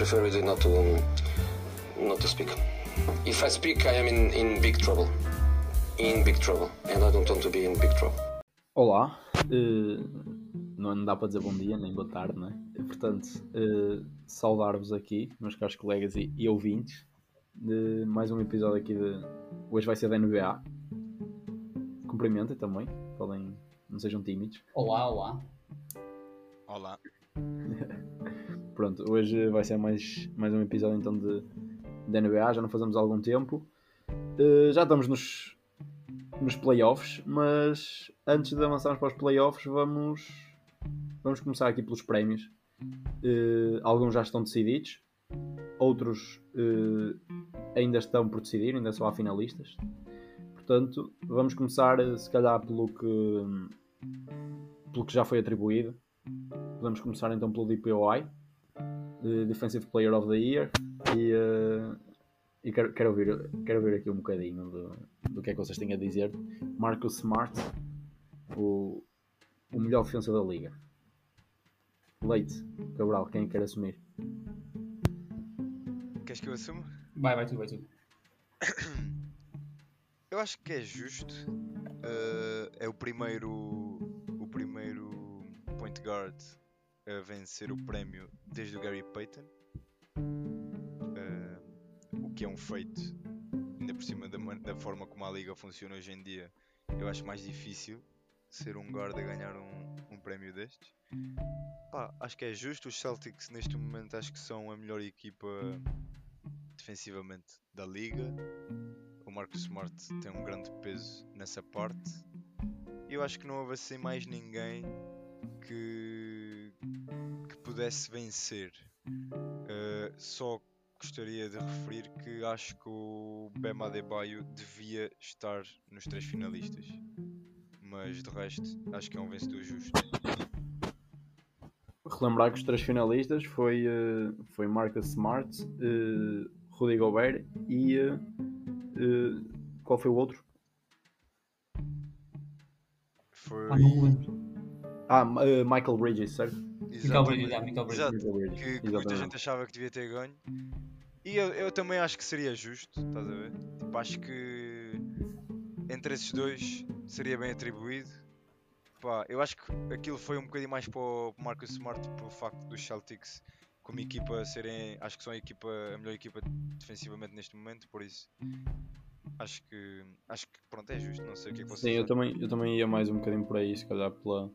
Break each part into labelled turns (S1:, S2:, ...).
S1: prefer really not to not to speak. If I speak, I am in, in big trouble. In big trouble, and I don't want to be in big trouble.
S2: Olá, uh, não dá para dizer bom dia nem boa tarde, não é? Portanto, uh, saudar-vos aqui, meus caros colegas e, e, ouvintes, de mais um episódio aqui de. Hoje vai ser da NBA. Cumprimentem também, podem, não sejam tímidos.
S3: Olá, olá.
S4: Olá.
S2: Pronto, hoje vai ser mais, mais um episódio então de, de NBA, já não fazemos há algum tempo. Uh, já estamos nos, nos playoffs, mas antes de avançarmos para os playoffs, vamos, vamos começar aqui pelos prémios. Uh, alguns já estão decididos, outros uh, ainda estão por decidir, ainda só há finalistas. Portanto, vamos começar se calhar pelo que, pelo que já foi atribuído. Podemos começar então pelo DPOI, Defensive Player of the Year, e, uh, e quero, quero, ouvir, quero ouvir aqui um bocadinho do, do que é que vocês têm a dizer. Marcus Smart, o, o melhor defesa da liga. Leite, Cabral, quem quer assumir?
S4: Queres que eu assumo?
S3: Vai, vai tu, vai tu.
S4: Eu acho que é justo. Uh, é o primeiro. O primeiro point guard a vencer o prémio desde o Gary Payton. Uh, o que é um feito, ainda por cima da, da, forma como a liga funciona hoje em dia, eu acho mais difícil ser um guard a ganhar um, um prémio destes. Pá, acho que é justo. Os Celtics neste momento acho que são a melhor equipa defensivamente da liga. O Marcus Smart tem um grande peso nessa parte. Eu acho que não houve assim mais ninguém que pudesse vencer. Uh, só gostaria de referir que acho que o Bema Adebayo devia estar nos três finalistas. Mas de resto, acho que é um vencedor justo.
S2: Relembrar que os três finalistas foi, uh, foi Marcus Smart, uh, Rudy Gobert e uh, qual foi o outro?
S4: Foi.
S3: Ah.
S2: Ah, uh, Michael Bridges, certo?
S3: Michael Bridges, é, Michael Bridges.
S4: Exato. Que, que muita gente achava que devia ter ganho. E eu, eu também acho que seria justo, estás a ver? Tipo, acho que entre esses dois seria bem atribuído. Pá, eu acho que aquilo foi um bocadinho mais para o Marcus Smart pelo facto dos Celtics como equipa serem. Acho que são a, equipa, a melhor equipa defensivamente neste momento, por isso acho que acho que pronto é justo, não sei o que é que vocês
S2: Sim, eu também, eu também ia mais um bocadinho por aí, se calhar pela,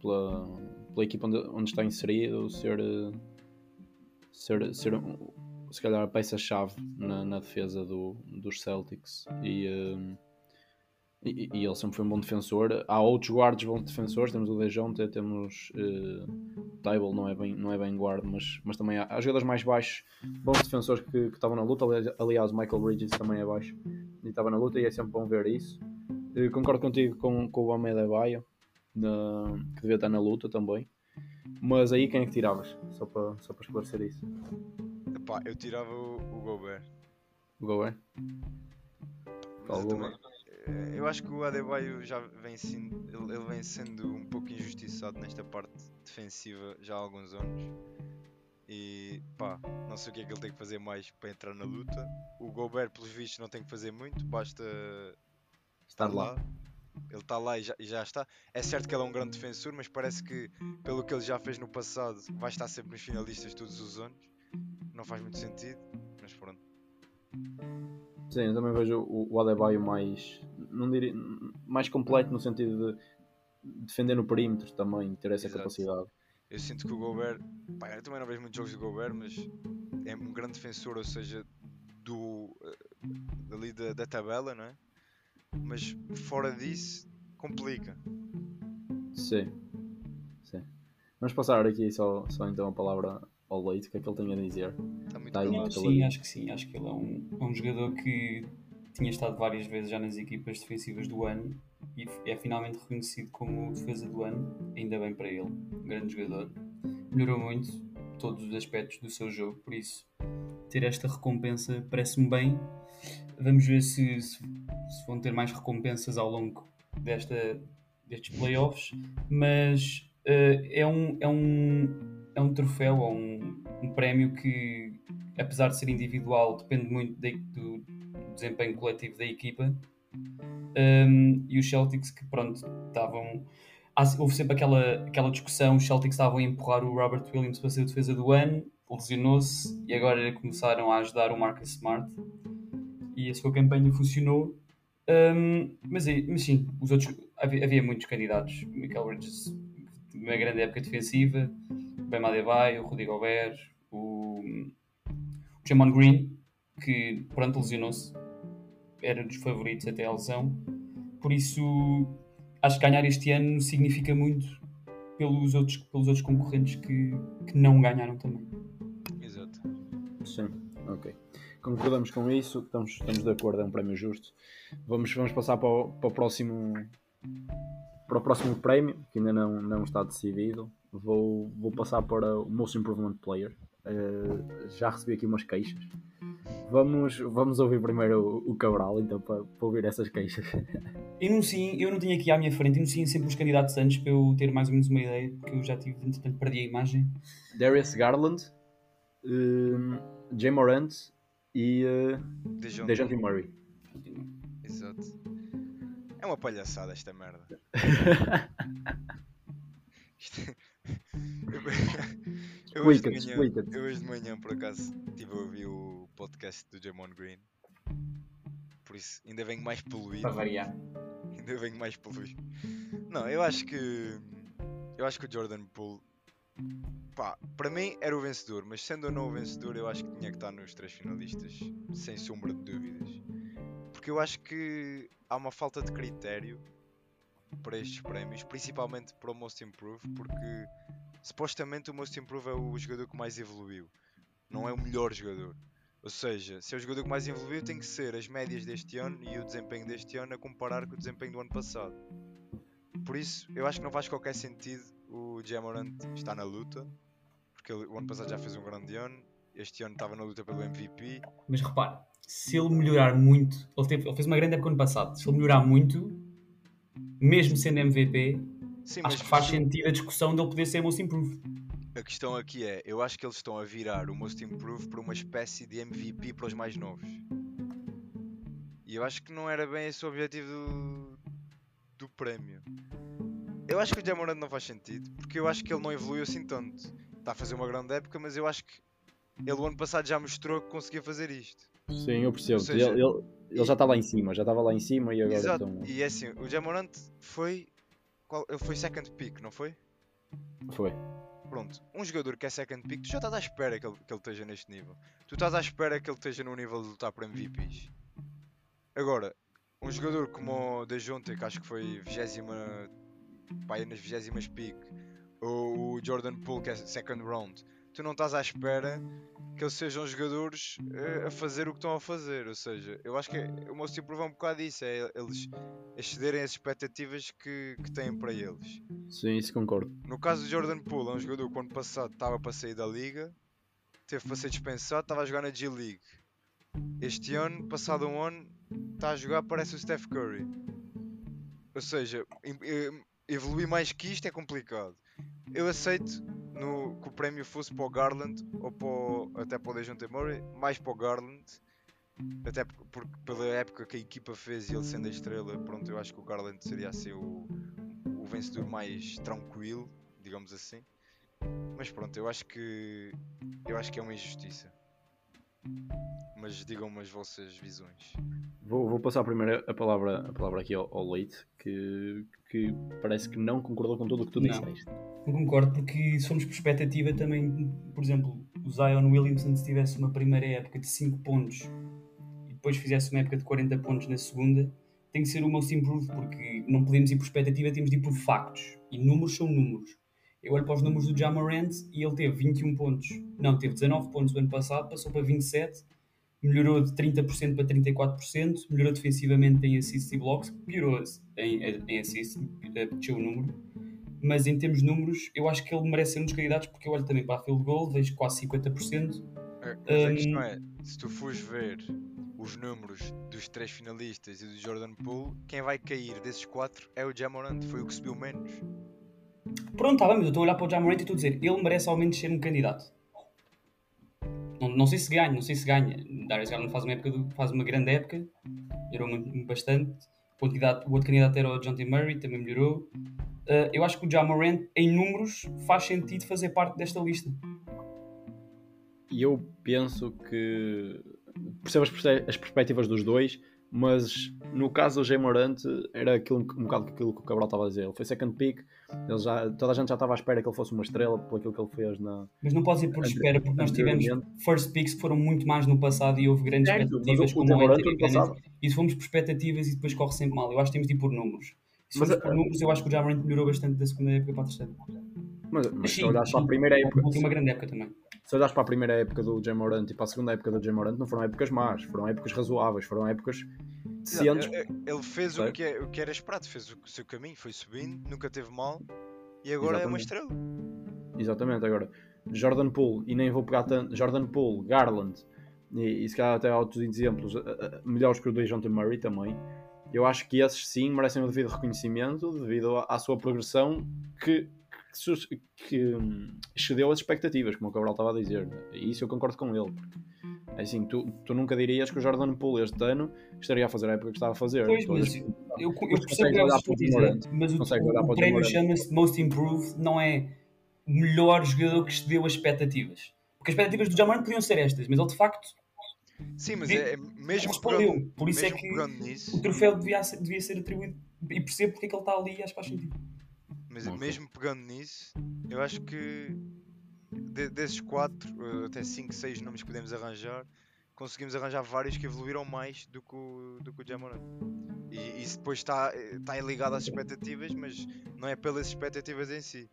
S2: pela, pela equipa onde, onde está inserido, ser, ser, ser se calhar a peça-chave na, na, defesa do, dos Celtics. E, um, e, e, ele sempre foi um bom defensor. Há outros guardas bons defensores, temos o Dejonte, temos uh, Table, não é bem, não é bem guarda, mas, mas também há, há jogadores mais baixos, bons defensores que, que estavam na luta. Aliás, o Michael Bridges também é baixo e estava na luta e é sempre bom ver isso. Uh, concordo contigo com, com o Ahmed Abaia, que devia estar na luta também. Mas aí quem é que tiravas? Só para, só para esclarecer isso.
S4: Epá, eu tirava o, o Gobert.
S2: O Gobert?
S4: Eu, também, eu acho que o Adebayo já vem sendo, ele, ele vem sendo um pouco injustiçado nesta parte defensiva já há alguns anos. E pá, não sei o que é que ele tem que fazer mais para entrar na luta. O Gobert, pelos vistos, não tem que fazer muito, basta estar lá. lá. Ele está lá e já, e já, está. É certo que ele é um grande defensor, mas parece que, pelo que ele já fez no passado, vai estar sempre nos finalistas todos os anos. Não faz muito sentido, mas pronto.
S2: Sim, eu também vejo o, o Adebayo mais, não diria, mais completo no sentido de defender no perímetro também, ter essa Exato. capacidade.
S4: Eu sinto que o Gobert, pá, eu também não vejo muitos jogos de Gobert, mas é um grande defensor, ou seja, do, eh, ali da, da tabela, não é? mas fora disso complica.
S2: Sim, sim. Vamos passar aqui só, só então a palavra ao Leite, o que é que ele tem a dizer?
S4: Está muito tá
S3: não, sim, acho que sim, acho que ele é um, é um jogador que tinha estado várias vezes já nas equipas defensivas do ano e é finalmente reconhecido como defesa do ano, ainda bem para ele, um grande jogador. Melhorou muito todos os aspectos do seu jogo, por isso ter esta recompensa parece-me bem. Vamos ver se, se, se, vão ter mais recompensas ao longo desta, destes playoffs, mas uh, é, um, é, um, é um troféu, ou um, um prémio que, apesar de ser individual, depende muito de, do, desempenho coletivo da equipa. Um, e os Celtics que pronto estavam houve sempre aquela, aquela discussão os Celtics estavam a empurrar o Robert Williams para ser a defesa do ano lesionou-se e agora começaram a ajudar o Marcus Smart. E a sua campanha funcionou. Um, mas, mas, sim, os outros havia, havia muitos candidatos. Michael Bridges uma grande época defensiva Ben Adebayo, o Rudy Gobert o, o Jamon Green que pronto lesionou-se era dos favoritos até a lesão. Por isso, acho que ganhar este ano significa muito pelos outros, pelos outros concorrentes que, que não ganharam também.
S4: Exato.
S2: Sim, ok. Concordamos com isso, estamos, estamos de acordo, é um prémio justo. Vamos, vamos passar para o, para o próximo para o próximo prémio, que ainda não, não está decidido. Vou, vou passar para o Most Improvement Player. Uh, já recebi aqui umas queixas Vamos, vamos ouvir primeiro o, o Cabral, então, para, para ouvir essas queixas.
S3: Enunciem, eu não tinha aqui à minha frente, enunciem sempre os candidatos antes para eu ter mais ou menos uma ideia, porque eu já tive, entretanto, perdi a imagem.
S2: Darius Garland, um, Jay Morant e uh, Dejounte Murray.
S4: Exato. É uma palhaçada esta merda. eu, hoje de manhã, eu hoje de manhã, por acaso, estive a ouvir o podcast do Jamon Green. Por isso, ainda venho mais poluído.
S3: Para variar.
S4: Ainda venho mais poluído. Não, eu acho que. Eu acho que o Jordan Poole. Pá, para mim era o vencedor, mas sendo ou não o vencedor, eu acho que tinha que estar nos três finalistas, sem sombra de dúvidas. Porque eu acho que há uma falta de critério para estes prémios, principalmente para o Most Improved, porque supostamente o Most Improved é o jogador que mais evoluiu, não é o melhor jogador. Ou seja, se é o jogador que mais evoluiu, tem que ser as médias deste ano e o desempenho deste ano a comparar com o desempenho do ano passado. Por isso, eu acho que não faz qualquer sentido o Jamorant estar na luta, porque ele, o ano passado já fez um grande ano, este ano estava na luta pelo MVP.
S3: Mas repare, se ele melhorar muito, ele, teve, ele fez uma grande época ano passado, se ele melhorar muito, mesmo sendo MVP, Sim, acho que faz sentido a discussão dele poder ser most improved.
S4: A questão aqui é, eu acho que eles estão a virar o Most Improved para uma espécie de MVP para os mais novos. E eu acho que não era bem esse o objetivo do, do prémio. Eu acho que o Jamorant não faz sentido, porque eu acho que ele não evoluiu assim tanto. Está a fazer uma grande época, mas eu acho que ele o ano passado já mostrou que conseguia fazer isto.
S2: Sim, eu percebo. Seja, ele, ele, ele, já está lá em cima, já estava lá em cima e agora
S4: Exato. Estão... E é assim, o Jamorant foi. Qual, ele foi second pick, não foi?
S2: Foi.
S4: Pronto, um jogador que é second pick, tu já estás à espera que ele, que ele esteja neste nível. Tu estás à espera que ele esteja no nível de lutar por MVPs. Agora, um jogador como o Dejonte, que acho que foi 20 pai, nas 20 pick, ou o Jordan Poole, que é second round, tu não estás à espera que eles sejam jogadores uh, a fazer o que estão a fazer. Ou seja, eu acho que é, o meu improve é um bocado isso, é eles excederem as expectativas que, que têm para eles.
S2: Sim, isso concordo.
S4: No caso do Jordan Poole, é um jogador que ano passado estava para sair da liga, teve para ser dispensado, estava a jogar na G-League. Este ano, passado um ano, está a jogar, parece o Steph Curry. Ou seja, evoluir mais que isto é complicado. Eu aceito no, que o prémio fosse para o Garland ou para o, até para o Dejounte Murray, mais para o Garland, até porque, pela época que a equipa fez e ele sendo a estrela, pronto, eu acho que o Garland seria assim o, o vencedor mais tranquilo, digamos assim. Mas pronto, eu acho que eu acho que é uma injustiça. Mas digam-me as vossas visões.
S2: Vou, vou, passar primeiro a palavra, a palavra aqui ao, ao Leite, que, que parece que não concordou com tudo o que tu não, disseste.
S3: Não concordo, porque se formos por expectativa também, por exemplo, o Zion Williamson se tivesse uma primeira época de 5 pontos e depois fizesse uma época de 40 pontos na segunda, tem que ser o most improved, porque não podemos ir por expectativa, temos de ir por factos. E números são números. Eu olho para os números do Jamarant e ele teve 21 pontos. Não, teve 19 pontos no ano passado, passou para 27 melhorou de 30% para 34%, melhorou defensivamente em assists e blocks, piorou em, em assists, desceu o número, mas em termos de números, eu acho que ele merece ser um dos candidatos, porque eu olho também para a field goal, vejo quase 50%.
S4: É, mas a questão é, se tu fores ver os números dos três finalistas e do Jordan Poole, quem vai cair desses quatro é o Jamorant, foi o que subiu menos.
S3: Pronto, está bem, mas eu estou a olhar para o Jamorant e estou a dizer, ele merece ao menos ser um candidato. não, não sei se ganha, não sei se ganha. Darius Garland faz uma, época faz uma grande época, melhorou bastante. O outro candidato, era o John T. Murray, também melhorou. Uh, eu acho que o Jamorant, em números, faz sentido fazer parte desta lista.
S2: E eu penso que percebo as, as perspectivas dos dois, mas no caso do Jay Morant era aquilo, um bocado aquilo que o Cabral estava a dizer. Ele foi second pick, ele já, toda a gente já estava à espera que ele fosse uma estrela por aquilo que ele fez na.
S3: Mas não pode ir por espera, porque nós tivemos first picks que foram muito mais no passado e houve grandes
S2: Certo,
S3: expectativas como o Anthony Bennett. E se fomos por expectativas e depois corre sempre mal, eu acho que temos de ir por números. Se
S2: Mas,
S3: formos por números, eu acho que o Jamorant melhorou bastante da segunda época para a terceira.
S2: Mas, mas se
S3: sim,
S2: olhares para a primeira época,
S3: tem uma grande época também.
S2: se olhares para a primeira época do Jay Morant e para a segunda época do Jay Morant, não foram épocas más, foram épocas razoáveis, foram épocas decentes.
S4: Ele- Ele fez o que, é- o que era esperado, fez o seu caminho, foi subindo, nunca teve mal e agora é uma
S2: Exatamente.
S4: estrela.
S2: Exatamente, agora Jordan Poole, e nem vou pegar tanto, Jordan Poole, Garland, e, e se calhar até há outros exemplos uh, uh, melhores que o do John T. Murray também. Eu acho que esses sim merecem o devido reconhecimento devido à, à sua progressão que, que, que, hum, excedeu as expectativas, como o Cabral estava a dizer. E isso eu concordo com ele. Porque, é assim, tu, tu nunca dirias que o Jordan Poole este ano estaria a fazer a época que estava a fazer.
S3: Pois, mas eu, eu
S2: Mas
S3: percebo que a dizer, mas o, o,
S2: o
S3: prémio chama-se Most Improved, não é o melhor jogador que excedeu as expectativas. Porque as expectativas do Jamorant podiam ser estas, mas ele de facto
S4: Sim, mas é, é mesmo
S3: respondeu.
S4: pegando,
S3: Por isso é que
S4: nisso,
S3: o troféu devia ser, devia ser atribuído. E percebo porque é que ele está ali e acho que faz sentido.
S4: Mas mesmo pegando nisso, eu acho que de- desses quatro, eh, até cinco, seis nomes que podemos arranjar, conseguimos arranjar vários que evoluíram mais do que o, do que o Jamoran. E isso depois está, está ligado às expectativas, mas não é pelas expectativas em si.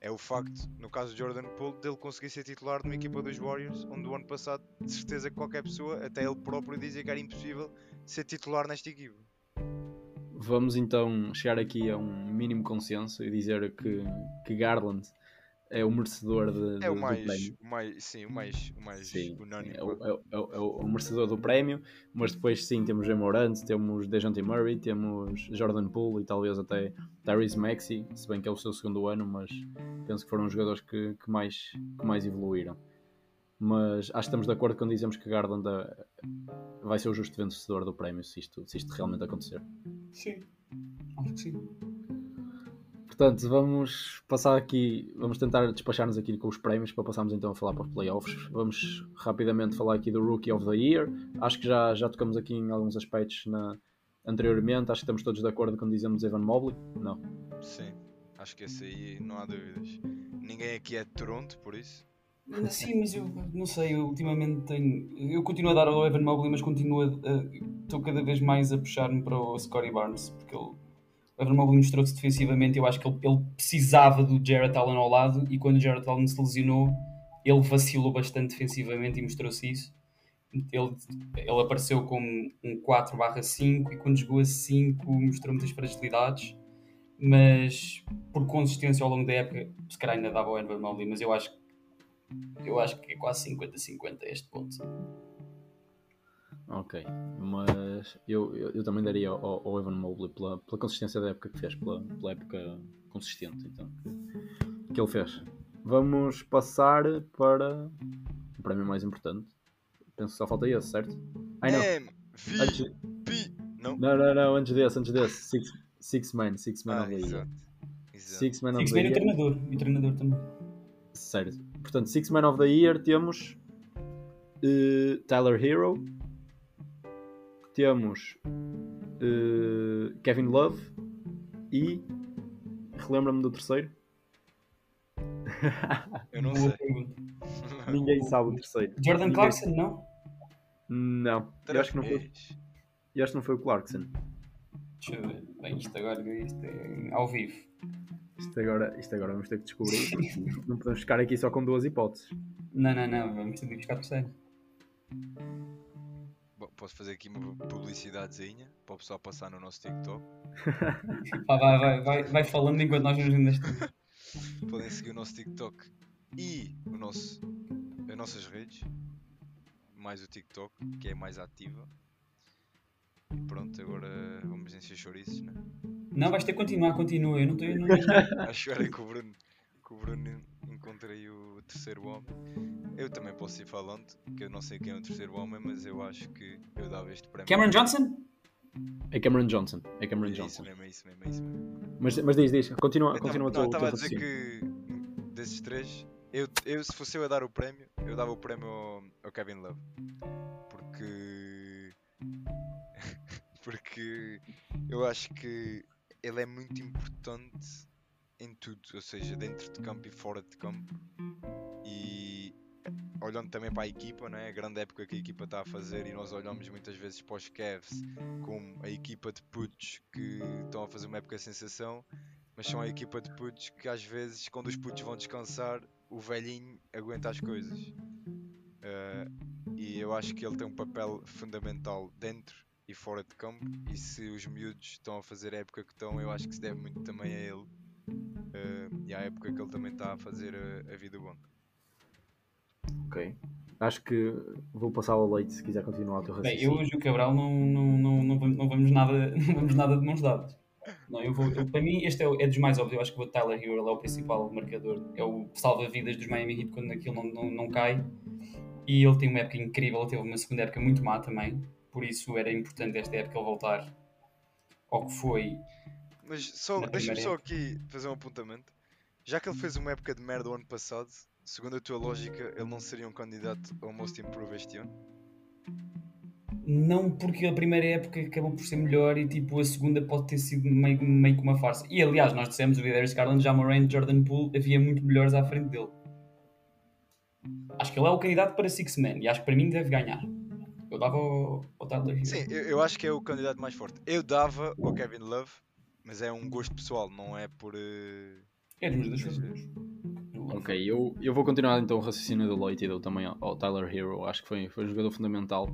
S4: É o facto, no caso do Jordan Poole, dele conseguir ser titular de uma equipa dos Warriors, onde o ano passado, de certeza que qualquer pessoa, até ele próprio, dizia que era impossível ser titular nesta equipa.
S2: Vamos então chegar aqui a um mínimo consenso e dizer que, que Garland é o merecedor de,
S4: É o
S2: do- do
S4: mais,
S2: prémio.
S4: o mais, sim, o mais, o mais
S2: Sim,
S4: unânime.
S2: é o, é o- é o- é o merecedor do prémio, mas depois sim temos Jamorant, temos Dejounte Murray, temos Jordan Poole e talvez até Tyrese Maxey, se bem que é o seu segundo ano, mas penso que foram os jogadores que, que mais, que mais evoluíram. Mas acho que estamos de acordo quando dizemos que Garland vai ser o justo vencedor do prémio se isto, se isto realmente acontecer.
S3: Sim. Acho que sim.
S2: Portanto, vamos passar aqui, vamos tentar despachar-nos aqui com os prémios para passarmos então a falar para os playoffs. Vamos rapidamente falar aqui do Rookie of the Year. Acho que já, já tocamos aqui em alguns aspectos na, anteriormente. Acho que estamos todos de acordo quando dizemos Evan Mobley. Não.
S4: Sim, acho que esse aí não há dúvidas. Ninguém aqui é de Toronto, por isso.
S3: Sim, mas eu não sei, eu ultimamente tenho. Eu continuo a dar ao Evan Mobley, mas continuo a. Estou cada vez mais a puxar-me para o Scottie Barnes, porque ele, o Evan Mobley mostrou-se defensivamente. Eu acho que ele, ele precisava do Jarrett Allen ao lado, e quando o Jarrett Allen se lesionou, ele vacilou bastante defensivamente e mostrou-se isso. Ele, ele apareceu como um 4/5 e quando jogou a 5 mostrou muitas fragilidades, mas por consistência ao longo da época, se calhar ainda dava ao Evan Mobley, mas eu acho que eu acho que é quase 50-50 a este ponto.
S2: Ok. Mas eu, eu, eu também daria ao, ao Evan Mobley pela, pela consistência da época que fez, pela, pela época consistente então, que, que ele fez. Vamos passar para o prémio mais importante. Penso que só falta esse, certo? Ai não.
S4: M, V,
S2: Antes,
S4: P. Não?
S2: não, não, não, antes desse, antes desse. Six, six Man, Six Man
S4: Ah,
S2: of the Year. Six Man of
S3: Six
S2: the
S3: Man e o
S2: Year.
S3: treinador. E o treinador também.
S2: Certo. Portanto, Six Man of the Year temos eh, Tyler Hero, temos eh, Kevin Love e relembra-me do terceiro.
S4: Eu não sei.
S2: Ninguém sabe o terceiro.
S3: Jordan
S2: Ninguém-
S3: Clarkson, não?
S2: Não, eu acho que não foi, eu acho que não foi o Clarkson.
S3: Deixa eu ver. Bem, isto agora isto é ao vivo.
S2: Isto agora, isto agora vamos ter que descobrir. não podemos ficar aqui só com duas hipóteses.
S3: Não, não, não. Vamos ter que buscar terceiro.
S4: Bom, posso fazer aqui uma publicidadezinha para o pessoal passar no nosso TikTok.
S3: Pá, vai, vai, vai, vai falando enquanto nós vamos vendo este.
S4: Podem seguir o nosso TikTok e o nosso, as nossas redes. Mais o TikTok, que é mais ativa. E pronto, agora vamos encher chouriços, né?
S3: Não, vais ter que continuar, continua. Eu não estou. Não...
S4: Acho era que o Bruno, que o Bruno encontrei o terceiro homem. eu também posso ir falando, que eu não sei quem é o terceiro homem, mas eu acho que eu dava este prémio.
S3: Cameron Johnson?
S2: É Cameron Johnson. É Cameron
S4: É isso
S2: Johnson.
S4: mesmo, é isso mesmo, é isso mesmo.
S2: Mas, mas diz, diz. Continua, continua
S4: tava-
S2: o teu,
S4: não,
S2: o teu
S4: estava a dizer que desses três, eu, eu se fosse eu a dar o prémio, eu dava o prémio ao, ao Kevin Love. Porque. Porque eu acho que ele é muito importante em tudo, ou seja, dentro de campo e fora de campo. E olhando também para a equipa, não é? a grande época que a equipa está a fazer, e nós olhamos muitas vezes para os Cavs como a equipa de putos que estão a fazer uma época sensação, mas são a equipa de putos que às vezes, quando os putos vão descansar, o velhinho aguenta as coisas. Uh, e eu acho que ele tem um papel fundamental dentro e fora de campo. E se os miúdos estão a fazer a época que estão, eu acho que se deve muito também a ele uh, e à época que ele também está a fazer a, a vida banco.
S2: Ok. Acho que vou passar ao leite se quiser continuar o teu
S3: Bem,
S2: raciocínio.
S3: eu hoje e o Cabral não, não, não, não, vamos, não vamos nada não vamos nada de mãos dadas. Não, eu vou, eu- para mim este é, o- é dos mais óbvios, eu acho que o Tyler Hero ele é o principal marcador, é o salva-vidas dos Miami Heat quando aquilo não, não, não cai e ele tem uma época incrível, ele teve uma segunda época muito má também, por isso era importante esta época ele voltar ao que foi.
S4: Mas só, deixa-me só aqui fazer um apontamento. Já que ele fez uma época de merda o ano passado, segundo a tua lógica, ele não seria um candidato ao Most Improved este ano?
S3: Não porque a primeira época acabou por ser melhor e tipo a segunda pode ter sido meio, meio que uma farsa. E aliás, nós dissemos o Darius Garland, Jamoran, Jordan Poole, havia muito melhores à frente dele. Acho que ele é o candidato para Six Man e acho que para mim deve ganhar. Eu dava ao, ao Tyler Hero.
S4: Sim, eu, eu acho que é o candidato mais forte. Eu dava ao Kevin Love, mas é um gosto pessoal, não é por. eh,
S3: É dos meus dois favoritos.
S2: Ok, eu, eu vou continuar então o raciocínio do Leite e dou também ao, ao Tyler Hero. Acho que foi, foi um jogador fundamental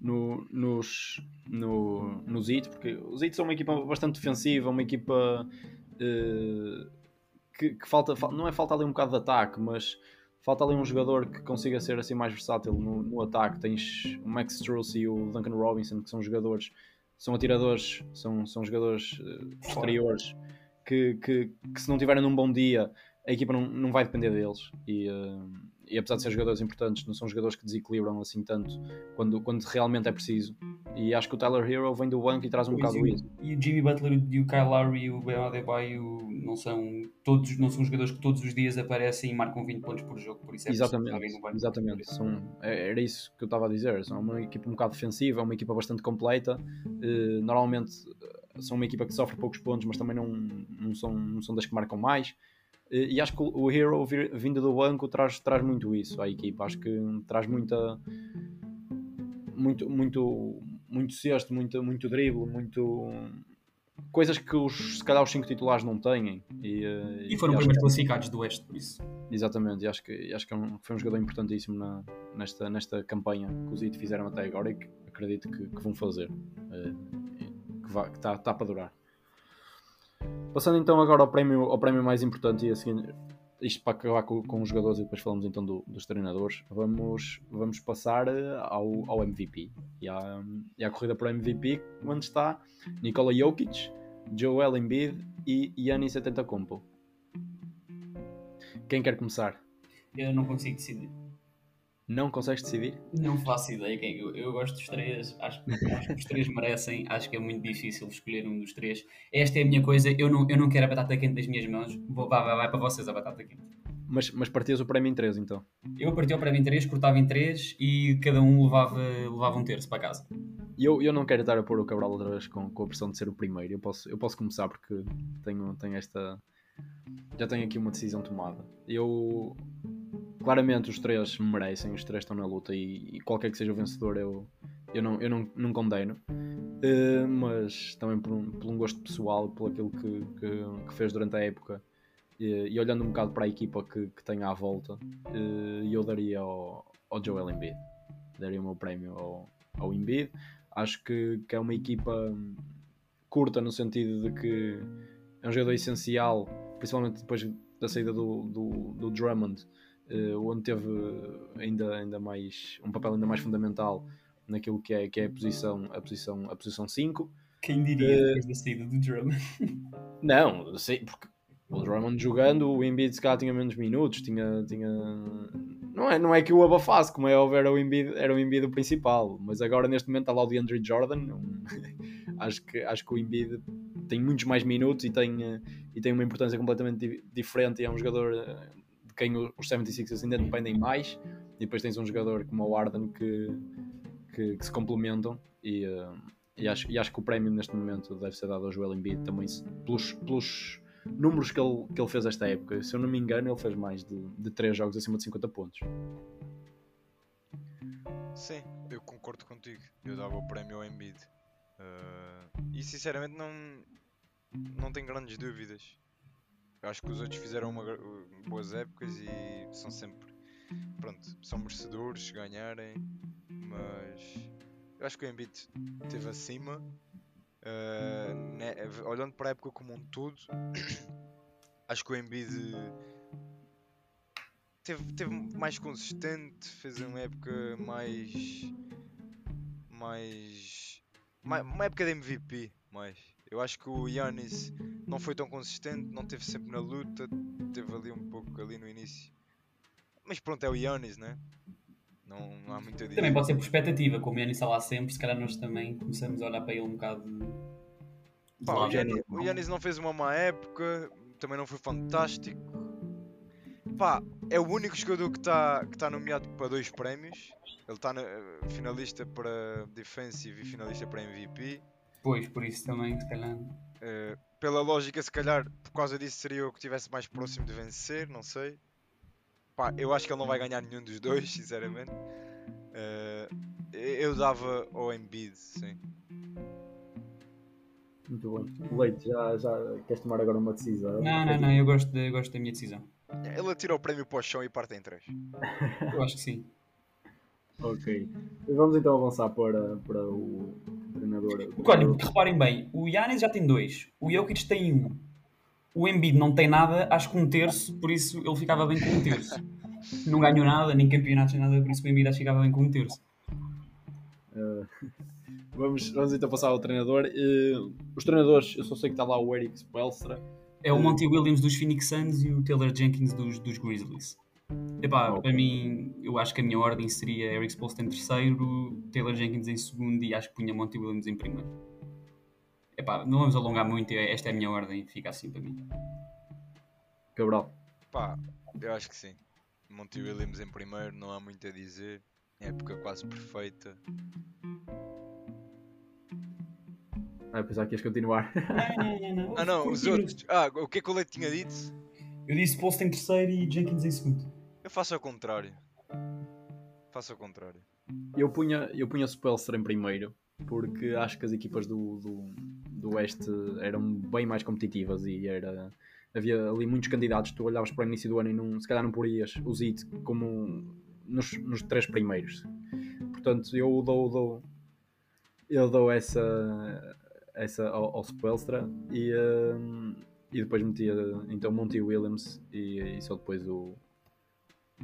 S2: no, nos, no, nos Heat, porque os Heat são uma equipa bastante defensiva, uma equipa eh, que, que falta, fal- não é falta ali um bocado de ataque, mas falta ali um jogador que consiga ser assim mais versátil no, no ataque. Tens o Max Struz e o Duncan Robinson, que são jogadores, são atiradores, são, são jogadores eh, exteriores que, que, que se não tiverem num bom dia a equipa não, não vai depender deles e, eh, e apesar de ser jogadores importantes não são jogadores que desequilibram assim tanto quando, quando realmente é preciso. E acho que o Tyler Hero vem do banco e traz um bocado
S3: Pois,
S2: isso.
S3: E o Jimmy Butler e o Kyle Lowry e o Ben Adebayo não são, todos, não são jogadores que todos os dias aparecem e marcam 20 pontos por jogo, por isso é
S2: exatamente, exatamente. São, é- era isso que eu estava a dizer. São uma equipa um bocado defensiva, é uma equipa bastante completa. Eh, normalmente eh, são uma equipa que sofre poucos pontos mas também não, não, são, não são das que marcam mais e acho que o Hero vindo do banco traz, traz muito isso à equipa acho que traz muita muito, muito, muito cesto, muito, muito drible, muito coisas que os, se calhar os cinco titulares não têm. E, eh,
S3: E foram
S2: acho
S3: primeiros
S2: que-
S3: classificados do Oeste, por isso.
S2: Exatamente, e acho que, acho que é foi um jogador importantíssimo na- nesta, nesta campanha que os IT fizeram até agora e que acredito que, que vão fazer. eh, e que está tá para durar. Passando então agora ao prémio, ao prémio mais importante e a isto para acabar com, com os jogadores e depois falamos então do- dos treinadores, vamos, vamos passar eh, ao, ao MVP e à, e à corrida para o MVP, onde está Nikola Jokic, Joel Embiid e Giannis Antetokounmpo. Quem quer começar?
S3: Eu não consigo decidir.
S2: Não consegues decidir?
S3: Não faço ideia quem. Eu, eu gosto dos três, acho, acho que os três merecem, acho que é muito difícil escolher um dos três. Esta é a minha coisa, eu não, eu não quero a batata quente das minhas mãos, vou, vai, vai, vai para vocês a batata quente.
S2: Mas, mas partias o prémio em 3 então.
S3: Eu partia para mim três, cortava em três e cada um levava, levava um terço para casa.
S2: Eu, eu não quero estar a pôr o Cabral outra vez com, com a pressão de ser o primeiro. Eu posso, eu posso começar porque tenho, tenho esta. Já tenho aqui uma decisão tomada. Eu. Claramente os três merecem, os três estão na luta e, e qualquer que seja o vencedor eu, eu, não, eu não, não condeno. Eh, mas também por um, por um gosto pessoal, por aquilo que, que, que fez durante a época e, e olhando um bocado para a equipa que, que tem à volta, eh, eu daria ao, ao Joel Embiid. Daria o meu prémio ao, ao Embiid. Acho que, que é uma equipa curta no sentido de que é um jogador essencial, principalmente depois da saída do, do, do Drummond, onde teve ainda, ainda mais um papel ainda mais fundamental naquilo que é, que é a posição a posição a posição 5.
S3: Quem diria
S2: Eh,
S3: depois da saída do Drum?
S2: Não, sei, porque o Drummond jogando, o Embiid se calhar tinha menos minutos, tinha, tinha não é, não é que o abafasse, como é era o Embiid, era o Embiid o principal, mas agora neste momento está lá o DeAndre Jordan. um- acho, que, acho que o Embiid tem muitos mais minutos e tem, eh, e tem uma importância completamente di- diferente. E é um jogador eh, quem os 76ers ainda dependem mais. E depois tens um jogador como o Arden que, que, que se complementam. E, eh, e, acho, e acho que o prémio neste momento deve ser dado ao Joel Embiid também pelos, pelos números que ele, que ele fez esta época. Se eu não me engano, ele fez mais de, de 3 jogos acima de 50 pontos.
S4: Sim, eu concordo contigo. Eu dava o prémio ao Embiid. Ah, e sinceramente não, não tenho grandes dúvidas. Acho que os outros fizeram uma gra- boas épocas e são sempre. Pronto, são merecedores ganharem. Mas eu acho que o Embiid esteve acima. Ah, né, olhando para a época como um todo, acho que o Embiid teve, teve mais consistente, fez uma época mais. mais. mai- uma época de MVP, mais. Eu acho que o Yannis não foi tão consistente, não teve sempre na luta, teve ali um pouco ali no início. Mas pronto, é o Yannis, né? Não, não há muito a dizer.
S3: Também pode ser por expectativa, como o Yannis está lá sempre, se calhar nós também começamos a olhar para ele um bocado.
S4: Pá, o. Yannis, o Yannis não fez uma má época, também não foi fantástico. Pá, é o único jogador que está que tá nomeado para dois prémios. Ele está finalista para Defensive e finalista para MVP.
S3: Pois, por isso também, se calhar.
S4: Eh, pela lógica, se calhar, por causa disso, seria o que estivesse mais próximo de vencer, não sei. Pá, eu acho que ele não vai ganhar nenhum dos dois, sinceramente. Eh, eu dava ao Embiid, sim.
S2: Muito bem. Leite, já, já queres tomar agora uma decisão?
S3: Não, não, não, eu gosto, de- eu gosto da minha decisão.
S4: Ele atira o prémio para o chão e parte em três.
S3: Eu acho que sim.
S2: Ok. Vamos então avançar para, para o treinador.
S3: Porque olha, reparem bem, o Yannis já tem dois, o Jokic tem um, o Embiid não tem nada, acho que um terço, por isso ele ficava bem com um terço. Não ganhou nada, nem campeonatos, nem nada, por isso o Embiid acho que ficava bem com um terço.
S2: Uh, vamos, vamos então passar ao treinador. Uh, os treinadores, eu só sei que está lá o Eric Spelstra.
S3: É o Monty Williams dos Phoenix Suns e o Taylor Jenkins dos, dos Grizzlies. Epá,
S2: Ok.
S3: para mim, eu acho que a minha ordem seria Eric Spoelstra em terceiro, Taylor Jenkins em segundo e acho que punha Monty Williams em primeiro. Epá, não vamos alongar muito, esta é a minha ordem fica assim para mim.
S2: Cabral.
S4: Pá, eu acho que sim. Monty Williams em primeiro, não há muito a dizer. Época quase perfeita.
S2: Ah, pensava que ias continuar.
S3: Não, não, não, não.
S4: Ah não, os outros. Ah, o que é que o Leite tinha dito?
S3: Eu disse Spoelstra em terceiro e Jenkins em segundo.
S4: Eu faço ao contrário. Faço ao contrário.
S2: Eu punha, eu punha Spelstra em primeiro, porque acho que as equipas do, do, do Oeste eram bem mais competitivas e era, havia ali muitos candidatos. Tu olhavas para o início do ano e não, se calhar não porias os Heat como nos, nos três primeiros. Portanto, eu dou, dou, eu dou essa, essa ao, ao Spelstra e, hum, e depois metia então Monty Williams e, e só depois o,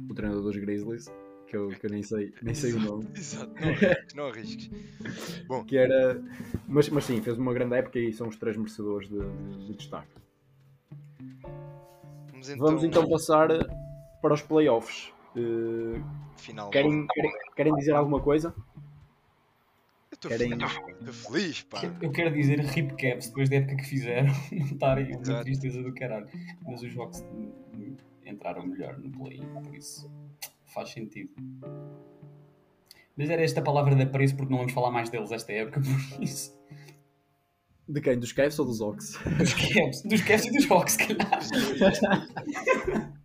S2: o treinador dos Grizzlies, que eu, que eu nem, sei, nem sei o nome
S4: Exato, não arrisques, não arrisques. Bom,
S2: que era. Mas, mas sim, fez uma grande época e são os três merecedores de, de- de destaque.
S4: vamos então.
S2: Vamos então passar para os playoffs. Eh,
S4: Final.
S2: querem, querem, querem dizer alguma coisa?
S4: Eu estou
S2: querem-
S4: feliz, pá.
S3: Eu quero dizer Rip Caps, depois da época que fizeram, não estarem uma tristeza do caralho. Mas os hum, entraram melhor no play, por isso faz sentido. Mas era esta palavra de apreço porque não vamos falar mais deles esta época, por isso.
S2: De quem? Dos Cavs ou dos Ox?
S3: Dos Caps, dos Caps e dos se calhar.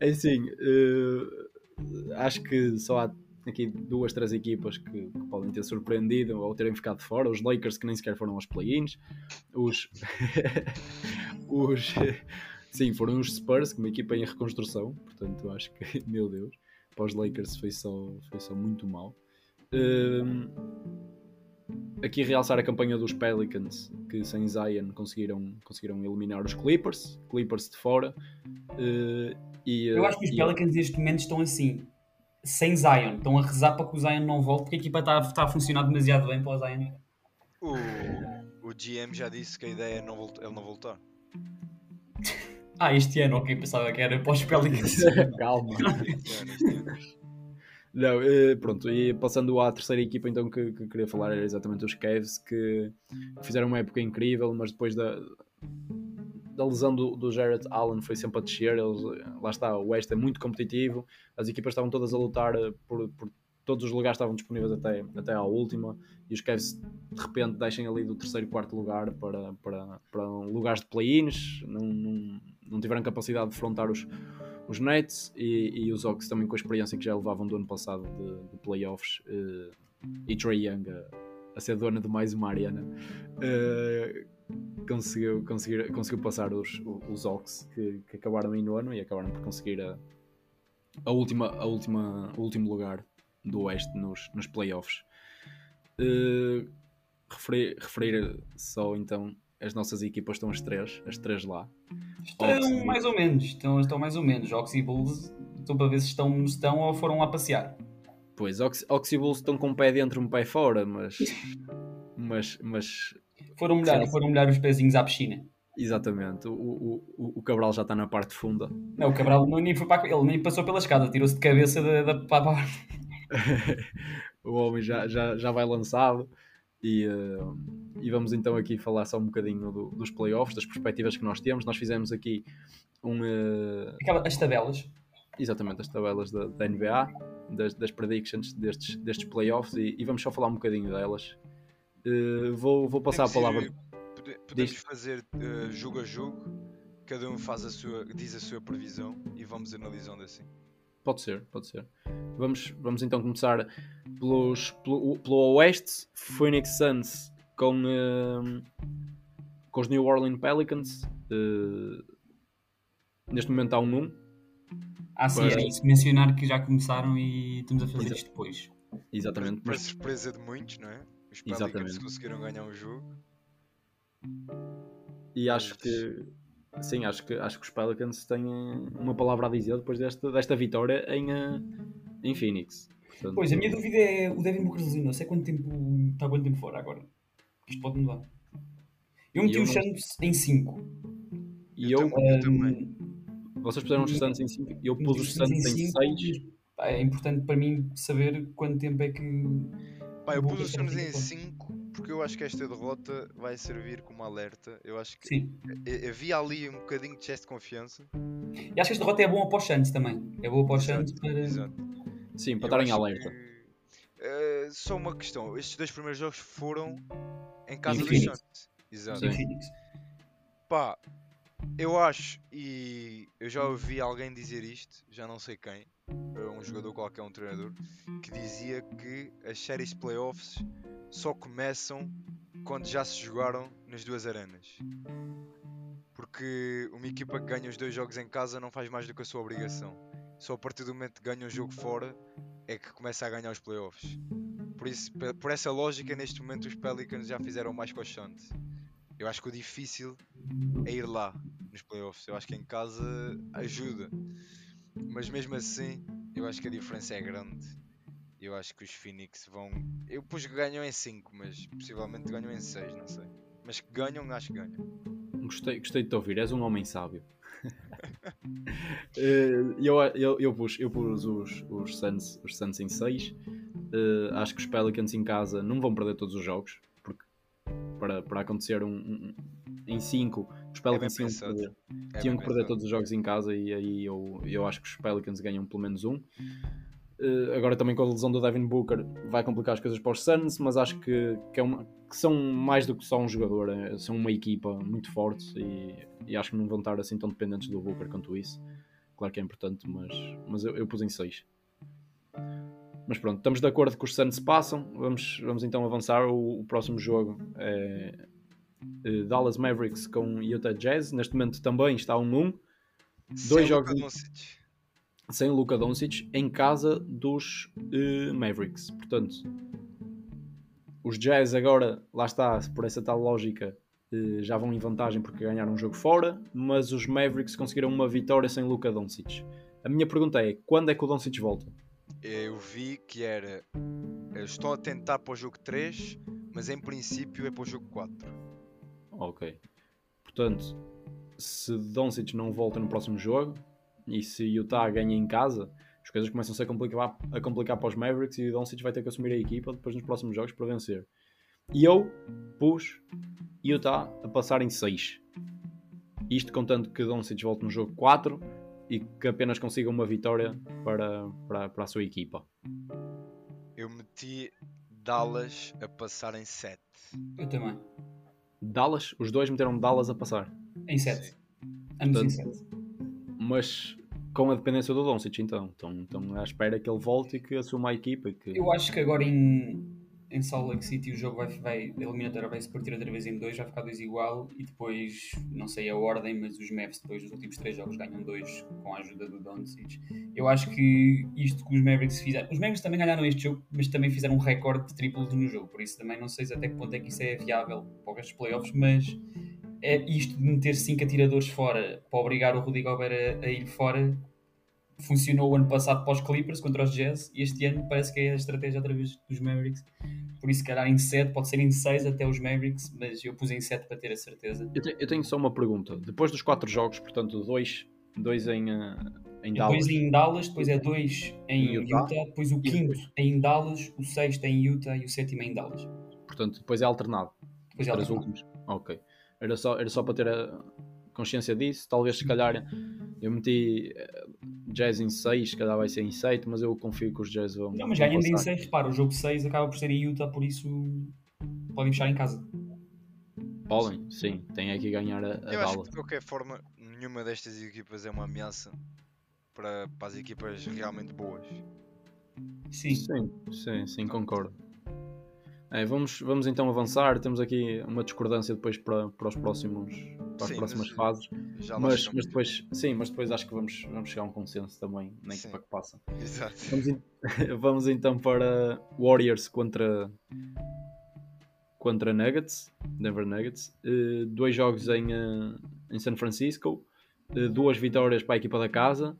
S2: É assim, eh, acho que só há aqui duas, três equipas que, que podem ter surpreendido ou terem ficado fora. Os Lakers que nem sequer foram aos play-ins. Os, os sim, foram os Spurs, que uma equipa em reconstrução. Portanto, acho que, meu Deus, para os Lakers foi só, foi só muito mal. Hum, aqui realçar a campanha dos Pelicans que sem Zion conseguiram, conseguiram eliminar os Clippers, Clippers de fora. eh, e,
S3: Eu acho que os
S2: e-
S3: Pelicans neste momento estão assim, sem Zion. Estão a rezar para que o Zion não volte porque a equipa está, está a funcionar demasiado bem para o Zion.
S4: O, o GM já disse que a ideia é não ele não voltar.
S3: Ah, este ano, ok, pensava que era pós-Pelicans.
S2: Calma.
S4: Ano.
S2: Não, eh, pronto, e passando à terceira equipa então que, que queria falar era exatamente os Cavs que fizeram uma época incrível, mas depois da, da lesão do, do Jared Allen foi sempre a descer, eles, lá está, o West é muito competitivo, as equipas estavam todas a lutar eh, por, por todos os lugares estavam disponíveis até, até à última e os Cavs de repente deixem ali do terceiro e quarto lugar para, para, para lugares de play-ins, não, não, não tiveram capacidade de afrontar os, os Nets e, e os Hawks também com a experiência que já levavam do ano passado de, de playoffs eh, e Trey Young a, a ser dona de mais uma arena eh, conseguiu, conseguir, conseguiu passar os, os Hawks que, que acabaram em nono e acabaram por conseguir a, a última, a última, o último lugar do Oeste nos, nos playoffs. Uh, referir, referir só então as nossas equipas estão as três, as três lá.
S3: Estão
S2: Hawks-
S3: mais ou menos, estão, estão mais ou menos. E Bulls, estão para ver se estão, estão ou foram lá passear.
S2: Pois, Ox, Ox e Bulls estão com um pé dentro, um pé fora, mas. mas, mas
S3: Foram molhar,
S2: Sim.
S3: foram molhar os pezinhos à piscina.
S2: exatamente, o, o, o- Cabral já está na parte funda.
S3: Não, o Cabral não, nem foi para, ele nem passou pela escada, tirou-se de cabeça da, da, para a
S2: o homem já, já, já vai lançado. E, eh, e vamos então aqui falar só um bocadinho do- dos playoffs, das perspectivas que nós temos. Nós fizemos aqui um, eh,
S3: Aquela- As tabelas.
S2: exatamente as tabelas da, da NBA, das, das predictions destes, destes playoffs e, e vamos só falar um bocadinho delas. Eh, vou, vou passar a palavra.
S4: pode- podemos
S2: Diz.
S4: fazer jogo a jogo, cada um faz a sua, diz a sua previsão e vamos analisando assim.
S2: Pode ser, pode ser. Vamos, vamos então começar pelos, pelo, pelo Oeste, Phoenix Suns com, eh, com os New Orleans Pelicans. eh, neste momento há um 1.
S3: Ah, sim,
S2: Para-
S3: era isso. Mencionar que já começaram e estamos a fazer
S2: Exato.
S3: isto depois.
S2: Exatamente.
S4: Para surpresa de muitos, não é? Os Pelicans
S2: Exatamente.
S4: conseguiram ganhar um jogo.
S2: e acho que sim, acho que, acho que os Pelicans têm uma palavra a dizer depois desta, desta vitória em, eh, em Phoenix. Portanto,
S3: Pois, a minha dúvida é o Devin Booker lesionou. Sei quanto tempo está quanto tempo fora agora. Isto pode mudar. Eu meti
S2: Eu
S3: o
S2: não-
S3: Suns em 5.
S2: E eu,
S4: também. Eu também.
S2: vocês puseram os Suns em 5, eu pus os Suns em 6.
S3: É importante para mim saber quanto tempo é que.
S4: Pá, eu pus os Suns em
S3: cinco.
S4: 5 porque eu acho que esta derrota vai servir como alerta. Eu acho que
S3: Sim.
S4: havia ali um bocadinho de excesso de confiança.
S3: E acho que esta derrota é boa para os Suns também. É boa para os Suns
S4: Exato,
S3: para.
S4: Exato.
S2: Sim, para estarem alerta.
S4: que, eh, só uma questão: estes dois primeiros jogos foram em casa
S3: Phoenix.
S4: Suns. Exato.
S2: Sim.
S4: Pá, eu acho, e eu já ouvi alguém dizer isto, já não sei quem, um jogador qualquer, um treinador, que dizia que as séries playoffs só começam quando já se jogaram nas duas arenas. Porque uma equipa que ganha os dois jogos em casa não faz mais do que a sua obrigação. Só a partir do momento que ganha um jogo fora é que começa a ganhar os playoffs. Por, isso, por essa lógica, neste momento os Pelicans já fizeram mais Suns. Eu acho que o difícil é ir lá nos playoffs. Eu acho que em casa ajuda. Mas mesmo assim, eu acho que a diferença é grande. Eu acho que os Phoenix vão. Eu pus que ganham em 5, mas possivelmente ganham em 6, não sei. Mas que ganham, acho que ganham.
S2: Gostei, gostei de te ouvir, és um homem sábio. Eh, eu, eu, eu pus, eu pus os, os, Suns, os Suns em 6. acho que os Pelicans em casa não vão perder todos os jogos. Porque para, para acontecer um, um- em 5, os Pelicans tinham que
S4: É
S2: tinham que perder todos os jogos em casa. E aí eu, eu acho que os Pelicans ganham pelo menos um. Eh, agora também com a lesão do Devin Booker vai complicar as coisas para os Suns, mas acho que, que, é uma- que são mais do que só um jogador, eh, são uma equipa muito forte e, e acho que não vão estar assim tão dependentes do Booker quanto isso. Claro que é importante, mas, mas eu, eu pus em 6. Mas pronto, estamos de acordo que os Suns passam. Vamos, vamos então avançar. O, o próximo jogo é eh, Dallas Mavericks com Utah Jazz. Neste momento também está um 1
S4: Sem
S2: dois
S4: Luka
S2: jogos
S4: Doncic.
S2: sem Luka Doncic em casa dos eh, Mavericks. Portanto, os Jazz agora, lá está, por essa tal lógica, eh, já vão em vantagem porque ganharam um jogo fora, mas os Mavericks conseguiram uma vitória sem Luka Doncic. A minha pergunta é, quando é que o Doncic volta?
S4: Eu vi que era. Estou a tentar para o jogo 3, mas em princípio é para o jogo 4.
S2: Ok. Portanto, se Doncic não volta no próximo jogo e se Utah ganha em casa, as coisas começam-se a complicar, a complicar para os Mavericks e o Doncic vai ter que assumir a equipa depois nos próximos jogos para vencer. E eu pus Utah a passar em 6. Isto contando que Doncic volte no jogo 4 e que apenas consiga uma vitória para, para, para a sua equipa.
S4: Eu meti Dallas a passar em 7.
S3: Eu também.
S2: Dallas, os dois meteram Dallas a passar.
S3: Em 7. Ambos em 7.
S2: Mas com a dependência do Doncic, então. Então, então à espera que ele volte e que assuma a equipa. Que...
S3: Eu acho que agora em, em Salt Lake City o jogo vai, vai a eliminatória vai se partir outra vez em 2, vai ficar 2 igual e depois, não sei a ordem, mas os Mavs depois dos últimos 3 jogos ganham 2 com a ajuda do Doncic. Eu acho que isto que os Mavericks fizeram, os Mavericks também ganharam este jogo, mas também fizeram um recorde de triplos no jogo, por isso também não sei até que ponto é que isso é viável para os playoffs, mas é isto de meter 5 atiradores fora para obrigar o Rudy Gobert a, a ir fora funcionou o ano passado para os Clippers contra os Jazz e este ano parece que é a estratégia outra vez dos Mavericks. Por isso, se calhar em 7, pode ser em 6 até os Mavericks, mas eu pus em 7 para ter a certeza.
S2: Eu, te, eu tenho só uma pergunta. Depois dos 4 jogos, portanto, 2 dois em, uh, em Dallas.
S3: 2 em Dallas, depois é 2 em Utah. Utah, depois o quinto é em Dallas, o sexto é em Utah e o sétimo é em Dallas.
S2: Portanto, depois é alternado.
S3: Depois é alternado. Últimos.
S2: Ok. Era só, era só para ter a consciência disso. Talvez, se calhar, eu meti Jazz em 6, cada vai ser em 7, mas eu confio que os Jazz vão.
S3: Não, mas ganhando em 6, repara, o jogo 6 acaba por ser em Utah, por isso podem fechar em casa.
S2: Podem, sim, tem aqui ganhar a, a
S4: Eu acho que de qualquer forma, nenhuma destas equipas é uma ameaça para, para as equipas realmente boas.
S3: Sim,
S2: sim, sim, sim concordo. É, vamos, vamos então avançar. Temos aqui uma discordância depois para, para os próximos para as sim, próximas fases. Mas, mas depois, sim, mas depois acho que vamos, vamos chegar a um consenso também na equipa que passa.
S4: Exato.
S2: Vamos, vamos, então para Warriors contra contra Nuggets, Denver Nuggets. Uh, dois jogos em, uh, em San Francisco, uh, duas vitórias para a equipa da casa,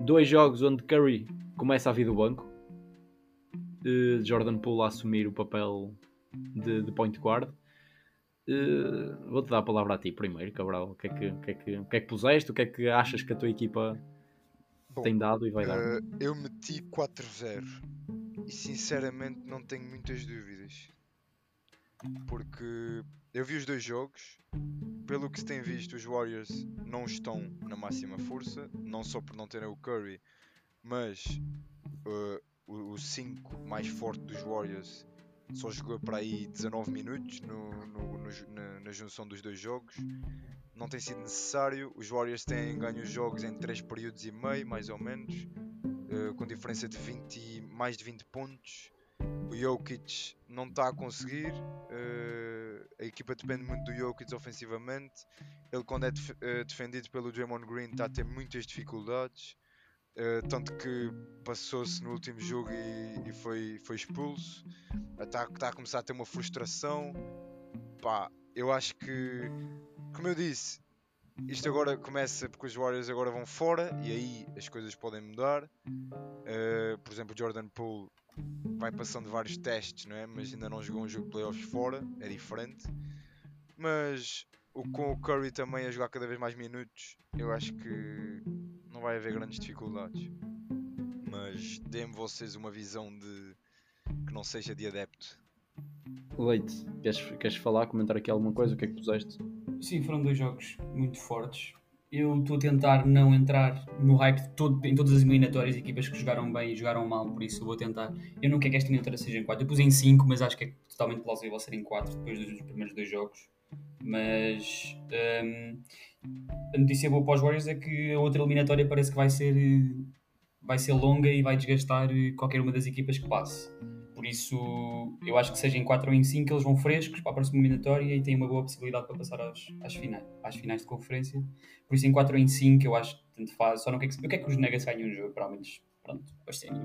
S2: dois jogos onde Curry começa a vir do banco. Jordan Poole a assumir o papel de, de point guard Uh, Vou-te dar a palavra a ti primeiro, Cabral. O que, é que, o, que é que, o que é que puseste? O que é que achas que a tua equipa Bom, tem dado e vai dar? Uh,
S4: eu meti 4-0 e sinceramente não tenho muitas dúvidas. Porque eu vi os dois jogos. Pelo que se tem visto, os Warriors não estão na máxima força, não só por não terem o Curry, mas uh, o 5 mais forte dos Warriors só jogou para aí 19 minutos no, no, no, na, na, junção dos dois jogos. Não tem sido necessário. Os Warriors têm ganho os jogos em 3 períodos e meio, mais ou menos, uh, com diferença de 20, mais de 20 pontos. O Jokic não está a conseguir. Uh, a equipa depende muito do Jokic ofensivamente. Ele, quando é def uh, defendido pelo Draymond Green, está a ter muitas dificuldades. Uh, tanto que passou-se no último jogo e, e foi, foi expulso. Está tá a começar a ter uma frustração. Pá, eu acho que, como eu disse, isto agora começa porque os Warriors agora vão fora e aí as coisas podem mudar. Uh, por exemplo, Jordan Poole vai passando vários testes, não é? mas ainda não jogou um jogo de playoffs fora, é diferente. Mas o, com o Curry também a jogar cada vez mais minutos, eu acho que não vai haver grandes dificuldades. Mas dê-me vocês uma visão de que não seja de adepto.
S2: Leite, queres, queres falar, comentar aqui alguma coisa? O que é que puseste?
S3: Sim, foram dois jogos muito fortes. Eu estou a tentar não entrar no hype todo, em todas as eliminatórias, equipas que jogaram bem e jogaram mal, por isso eu vou tentar. Eu não quero que esta eliminatória seja em 4. Eu pus em 5, mas acho que é totalmente plausível ser em 4 depois dos primeiros dois jogos. Mas um, a notícia boa para os Warriors é que a outra eliminatória parece que vai ser, vai ser longa e vai desgastar qualquer uma das equipas que passe. Por isso, eu acho que seja em 4 ou em 5 eles vão frescos para a próxima eliminatória e têm uma boa possibilidade para passar às, às, finais, às finais de conferência. Por isso, em 4 ou em 5, eu acho que tanto faz. Só não quero que, eu que os Nuggets ganhem um jogo, provavelmente, pronto, bastante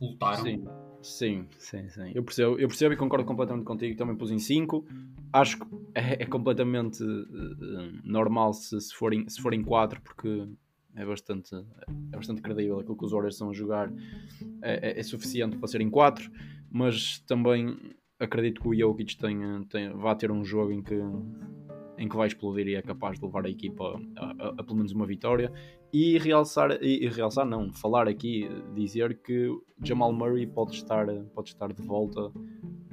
S3: voltaram.
S2: Sim. Sim, sim, sim. Eu percebo, eu percebo e concordo completamente contigo. Também pus em 5. Acho que é, é completamente uh, normal se, se, forem, se forem 4, porque é bastante, é bastante credível aquilo que os Warriors estão a jogar. É, é, é suficiente para serem 4, mas também acredito que o Jokic tenha, tenha, vá ter um jogo em que em que vai explodir e é capaz de levar a equipa a, a, a pelo menos uma vitória. E realçar, e, e, realçar não, falar aqui, dizer que Jamal Murray pode estar, pode estar de volta.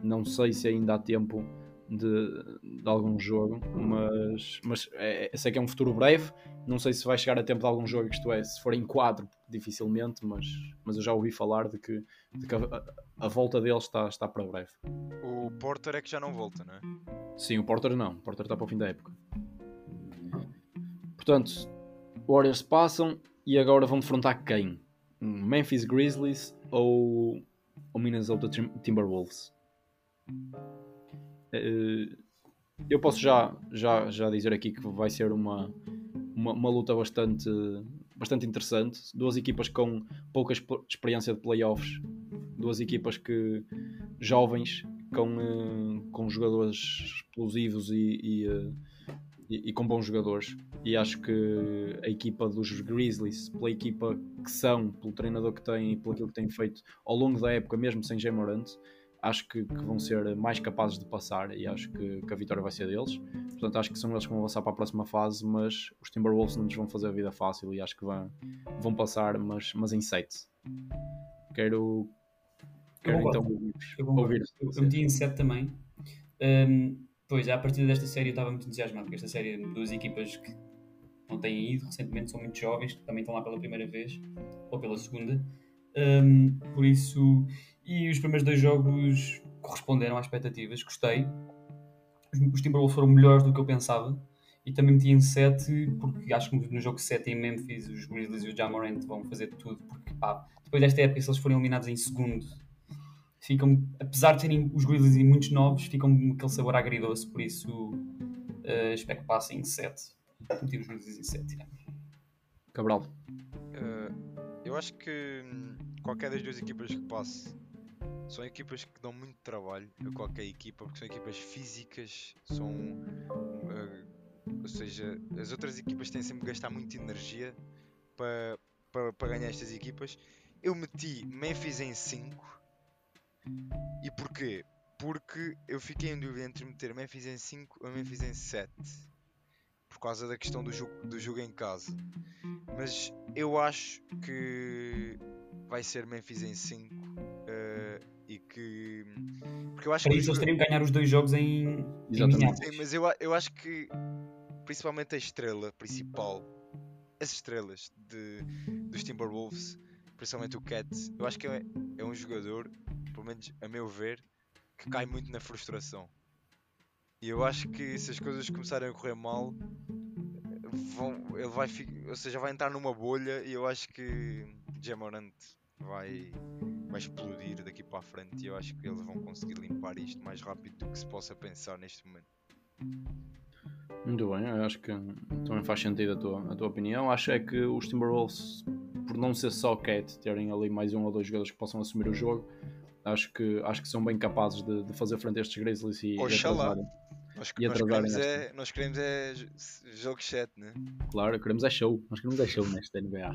S2: Não sei se ainda há tempo de, de algum jogo, mas, mas é, sei que é um futuro breve. Não sei se vai chegar a tempo de algum jogo, isto é, se for em quadro, dificilmente, mas, mas eu já ouvi falar de que, de que a, volta dele está, está para breve.
S4: O Porter é que já não volta, não é?
S2: Sim, o Porter não. O Porter está para o fim da época. Portanto, Warriors passam e agora vão defrontar quem? Memphis Grizzlies ou o Minnesota Timberwolves? Eh, eu posso já, já, já dizer aqui que vai ser uma, uma, uma, luta bastante, bastante interessante. Duas equipas com pouca experiência de playoffs, duas equipas que jovens com, eh, com jogadores explosivos e, eh, e, e, com bons jogadores. E acho que a equipa dos Grizzlies, pela equipa que são, pelo treinador que têm e pelo aquilo que têm feito ao longo da época, mesmo sem Jamorant, acho que, que, vão ser mais capazes de passar e acho que, que, a vitória vai ser deles. Portanto, acho que são eles que vão avançar para a próxima fase, mas os Timberwolves não nos vão fazer a vida fácil e acho que vão, vão passar, mas, mas em 7. Quero, quero
S3: eu
S2: então
S3: eu ouvir. Eu, eu meti em 7 também. Um, pois, a partir desta série eu estava muito entusiasmado, porque esta série de duas equipas que não têm ido recentemente, são muito jovens, que também estão lá pela primeira vez ou pela segunda. Um, por isso, e os primeiros dois jogos corresponderam às expectativas, gostei. Os Timberwolves foram melhores do que eu pensava e também meti em 7 porque acho que no jogo 7 em Memphis os Grizzlies e o Jamorant vão fazer tudo porque pá, depois desta época se eles forem eliminados em segundo ficam, apesar de terem os Grizzlies e muitos novos, ficam com aquele sabor agridoce, por isso uh, espero que passem em 7 meti os Grizzlies em 7 é.
S2: Cabral
S4: uh, eu acho que hum, qualquer das duas equipas que passe são equipas que dão muito trabalho a qualquer equipa, porque são equipas físicas, são. Uh, ou seja, as outras equipas têm sempre que gastar muita energia para, para, para ganhar estas equipas. Eu meti Memphis em 5. E porquê? Porque eu fiquei em dúvida entre meter Memphis em 5 ou Memphis em 7. Por causa da questão do jogo, do jogo em casa. Mas eu acho que vai ser Memphis em 5. Uh, e que.
S3: Porque eu acho Para que. isso eles teriam que ganhar os dois jogos em.
S2: Exatamente.
S4: Sim, mas eu, eu acho que. Principalmente a estrela principal. As estrelas de, dos Timberwolves, principalmente o Cat, eu acho que é, é um jogador, pelo menos a meu ver, que cai muito na frustração. E eu acho que se as coisas começarem a correr mal, vão, ele vai, ou seja, vai entrar numa bolha e eu acho que Jamorant vai, vai explodir daqui para a frente e eu acho que eles vão conseguir limpar isto mais rápido do que se possa pensar neste momento.
S2: Muito bem, eu acho que também faz sentido a tua, a tua opinião. Acho é que os Timberwolves, por não ser só Cat, terem ali mais um ou dois jogadores que possam assumir o jogo, acho que, acho que são bem capazes de, de fazer frente a estes Grizzlies e,
S4: Oxalá. Nós, e nós, queremos é, nós queremos é jogo 7, né?
S2: Claro, queremos é show. Nós queremos é show nesta NBA.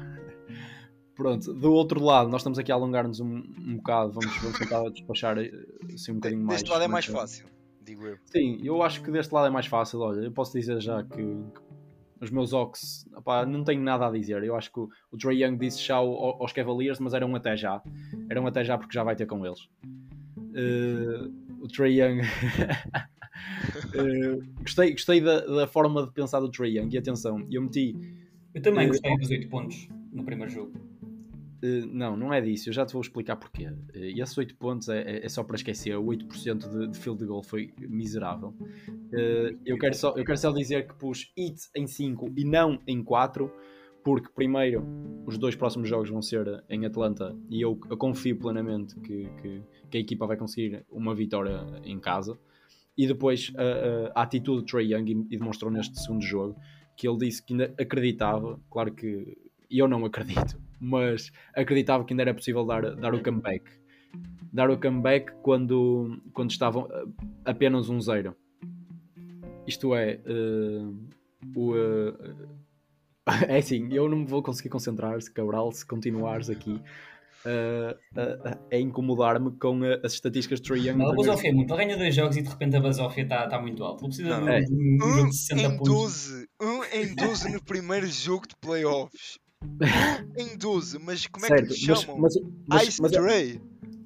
S2: Pronto, do outro lado, nós estamos aqui a alongar-nos um, um bocado, vamos, vamos tentar despachar eh, assim um bocadinho mais.
S4: Deste lado é mais fácil, digo eu.
S2: Sim, eu acho que deste lado é mais fácil. Olha, eu posso dizer já que, que os meus Ox, opá, não tenho nada a dizer. Eu acho que o, o Trey Young disse já aos Cavaliers, mas eram até já. Eram até já porque já vai ter com eles. Uh, o Trey Young. uh, gostei gostei da, da, forma de pensar do Trey Young. E atenção, eu meti.
S3: Eu também gostei dos 8 pontos no primeiro jogo.
S2: Uh, não, não é disso, eu já te vou explicar porquê. Uh, esses 8 pontos é, é, é, só para esquecer, o 8% de, de field goal foi miserável. Uh, eu, quero só, eu quero só dizer que pus it em 5 e não em 4, porque primeiro os dois próximos jogos vão ser em Atlanta e eu, eu confio plenamente que, que, que, a equipa vai conseguir uma vitória em casa. E depois a, a, a atitude de Trey Young e demonstrou neste segundo jogo que ele disse que ainda acreditava, claro que eu não acredito, mas acreditava que ainda era possível dar, dar o comeback. Dar o comeback quando, quando estavam apenas um zero. Isto é, uh, o, uh, é assim, eu não me vou conseguir concentrar se Cabral, se continuares aqui. a, a, a incomodar-me com as estatísticas de Trae Young.
S3: Não, a basófia é muito. Ele ganha dois jogos e de repente a basófia está tá muito alta. Ele precisa
S4: Não,
S3: de
S2: é.
S3: um, um jogo
S4: Um
S3: 60
S4: em
S3: pontos.
S4: 12. Um em 12 no primeiro jogo de playoffs. Em 12. Mas como é que
S2: certo,
S4: lhe
S2: mas,
S4: chamam?
S2: mas, mas,
S4: Ice
S2: mas,
S4: Tray.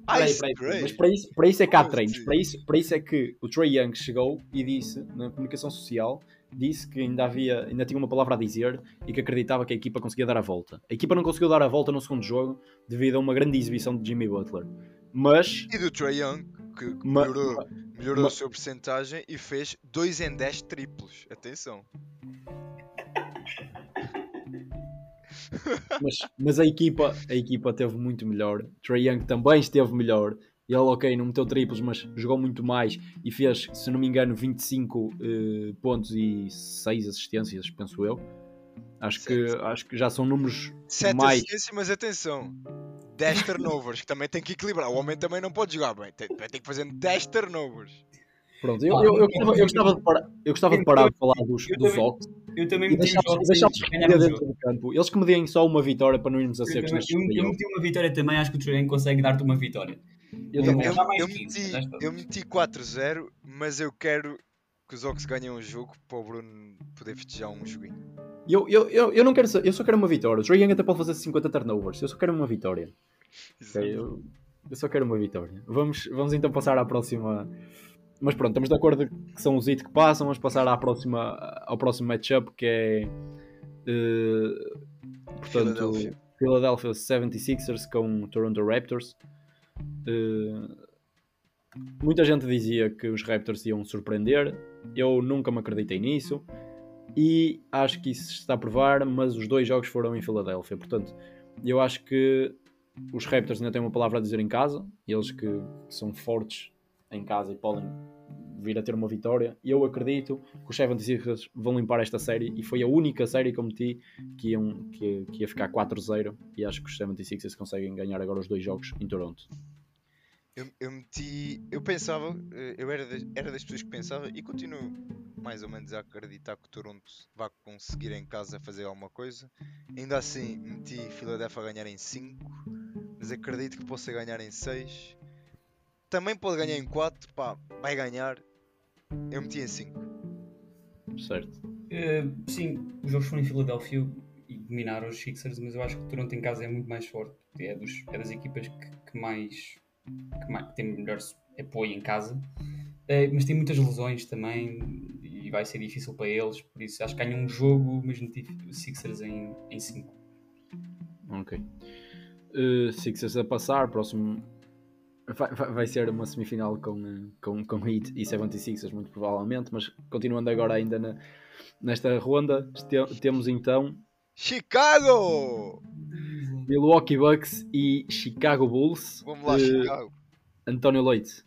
S2: Peraí,
S4: Ice
S2: peraí. Mas para isso, para isso é que há treinos. Para isso, para isso é que o Trey Young chegou e disse, na comunicação social, disse que ainda havia, ainda tinha uma palavra a dizer e que acreditava que a equipa conseguia dar a volta. A equipa não conseguiu dar a volta no segundo jogo devido a uma grande exibição de Jimmy Butler. Mas,
S4: E do Trae Young, que melhorou, melhorou a sua porcentagem e fez 2 em 10 triplos. Atenção.
S2: Mas, mas a, equipa, a equipa teve muito melhor. Trey Young também esteve melhor. Ele, ok, não meteu triplos, mas jogou muito mais e fez, se não me engano, 25 eh, pontos e 6 assistências, penso eu. Acho que, acho que já são números
S4: 7
S2: mais.
S4: assistências, mas atenção. 10 turnovers, que também tem que equilibrar. O homem também não pode jogar bem. Tem, vai ter que fazer 10 turnovers.
S2: Pronto, eu, eu, eu,
S3: eu-
S2: gostava, eu, gostava de parar, eu gostava de parar de falar dos, dos Ox
S3: Eu também meti os jogos ganhar
S2: dentro
S3: jogo.
S2: do campo. Eles que me deem só uma vitória para não irmos a
S3: Eu,
S2: secos
S3: também-
S2: nestes
S3: eu, eu meti uma vitória também, acho que o Trey consegue dar-te uma vitória.
S2: Eu
S3: eu-
S2: também.
S4: Eu,
S3: Já mais
S4: eu
S3: 15,
S4: meti, eu meti 4-0, mas eu quero que os Ox ganhem um jogo para o Bruno poder festejar um joguinho.
S2: Eu, eu, eu, eu não quero eu só quero uma vitória. O Trae Young até pode fazer 50 turnovers. Eu só quero uma vitória. Ok, Eu, eu só quero uma vitória. Vamos, vamos então passar à próxima. Mas pronto, estamos de acordo que são os IT que passam. Vamos passar à próxima, ao próximo matchup que é. eh, portanto,
S4: Philadelphia.
S2: Philadelphia 76ers com Toronto Raptors. Eh, muita gente dizia que os Raptors iam surpreender. Eu nunca me acreditei nisso. E acho que isso está a provar, mas os dois jogos foram em Filadélfia. Portanto, eu acho que os Raptors ainda têm uma palavra a dizer em casa. Eles que, que são fortes em casa e podem vir a ter uma vitória. E eu acredito que os 76ers vão limpar esta série. E foi a única série que eu meti que, iam, que, que ia ficar 4-0. E acho que os 76ers conseguem ganhar agora os dois jogos em Toronto.
S4: Eu, eu meti. Eu pensava, eh, eu era era das pessoas que pensava e continuo mais ou menos a acreditar que o Toronto vai conseguir em casa fazer alguma coisa. Ainda assim, meti Philadelphia a ganhar em 5, mas acredito que possa ganhar em 6. Também pode ganhar em 4, pá, vai ganhar. Eu meti em 5.
S2: Certo?
S3: Eh, sim, os jogos foram em Filadélfia e dominaram os Sixers, mas eu acho que o Toronto em casa é muito mais forte. É, dos, é das equipas que, que mais, que mais tem melhor apoio em casa. Eh, mas tem muitas lesões também e vai ser difícil para eles, por isso acho que ganham um jogo, mas meti os Sixers em 5.
S2: Ok. Uh, Sixers a passar, próximo. Vai, vai- vai ser uma semifinal com, uh, com, com Heat e 76ers, muito provavelmente, mas continuando agora ainda na- nesta ronda, temos então
S4: Chicago!
S2: Milwaukee Bucks e Chicago Bulls.
S4: Vamos lá,
S2: Uh,
S4: Chicago.
S2: António Leite,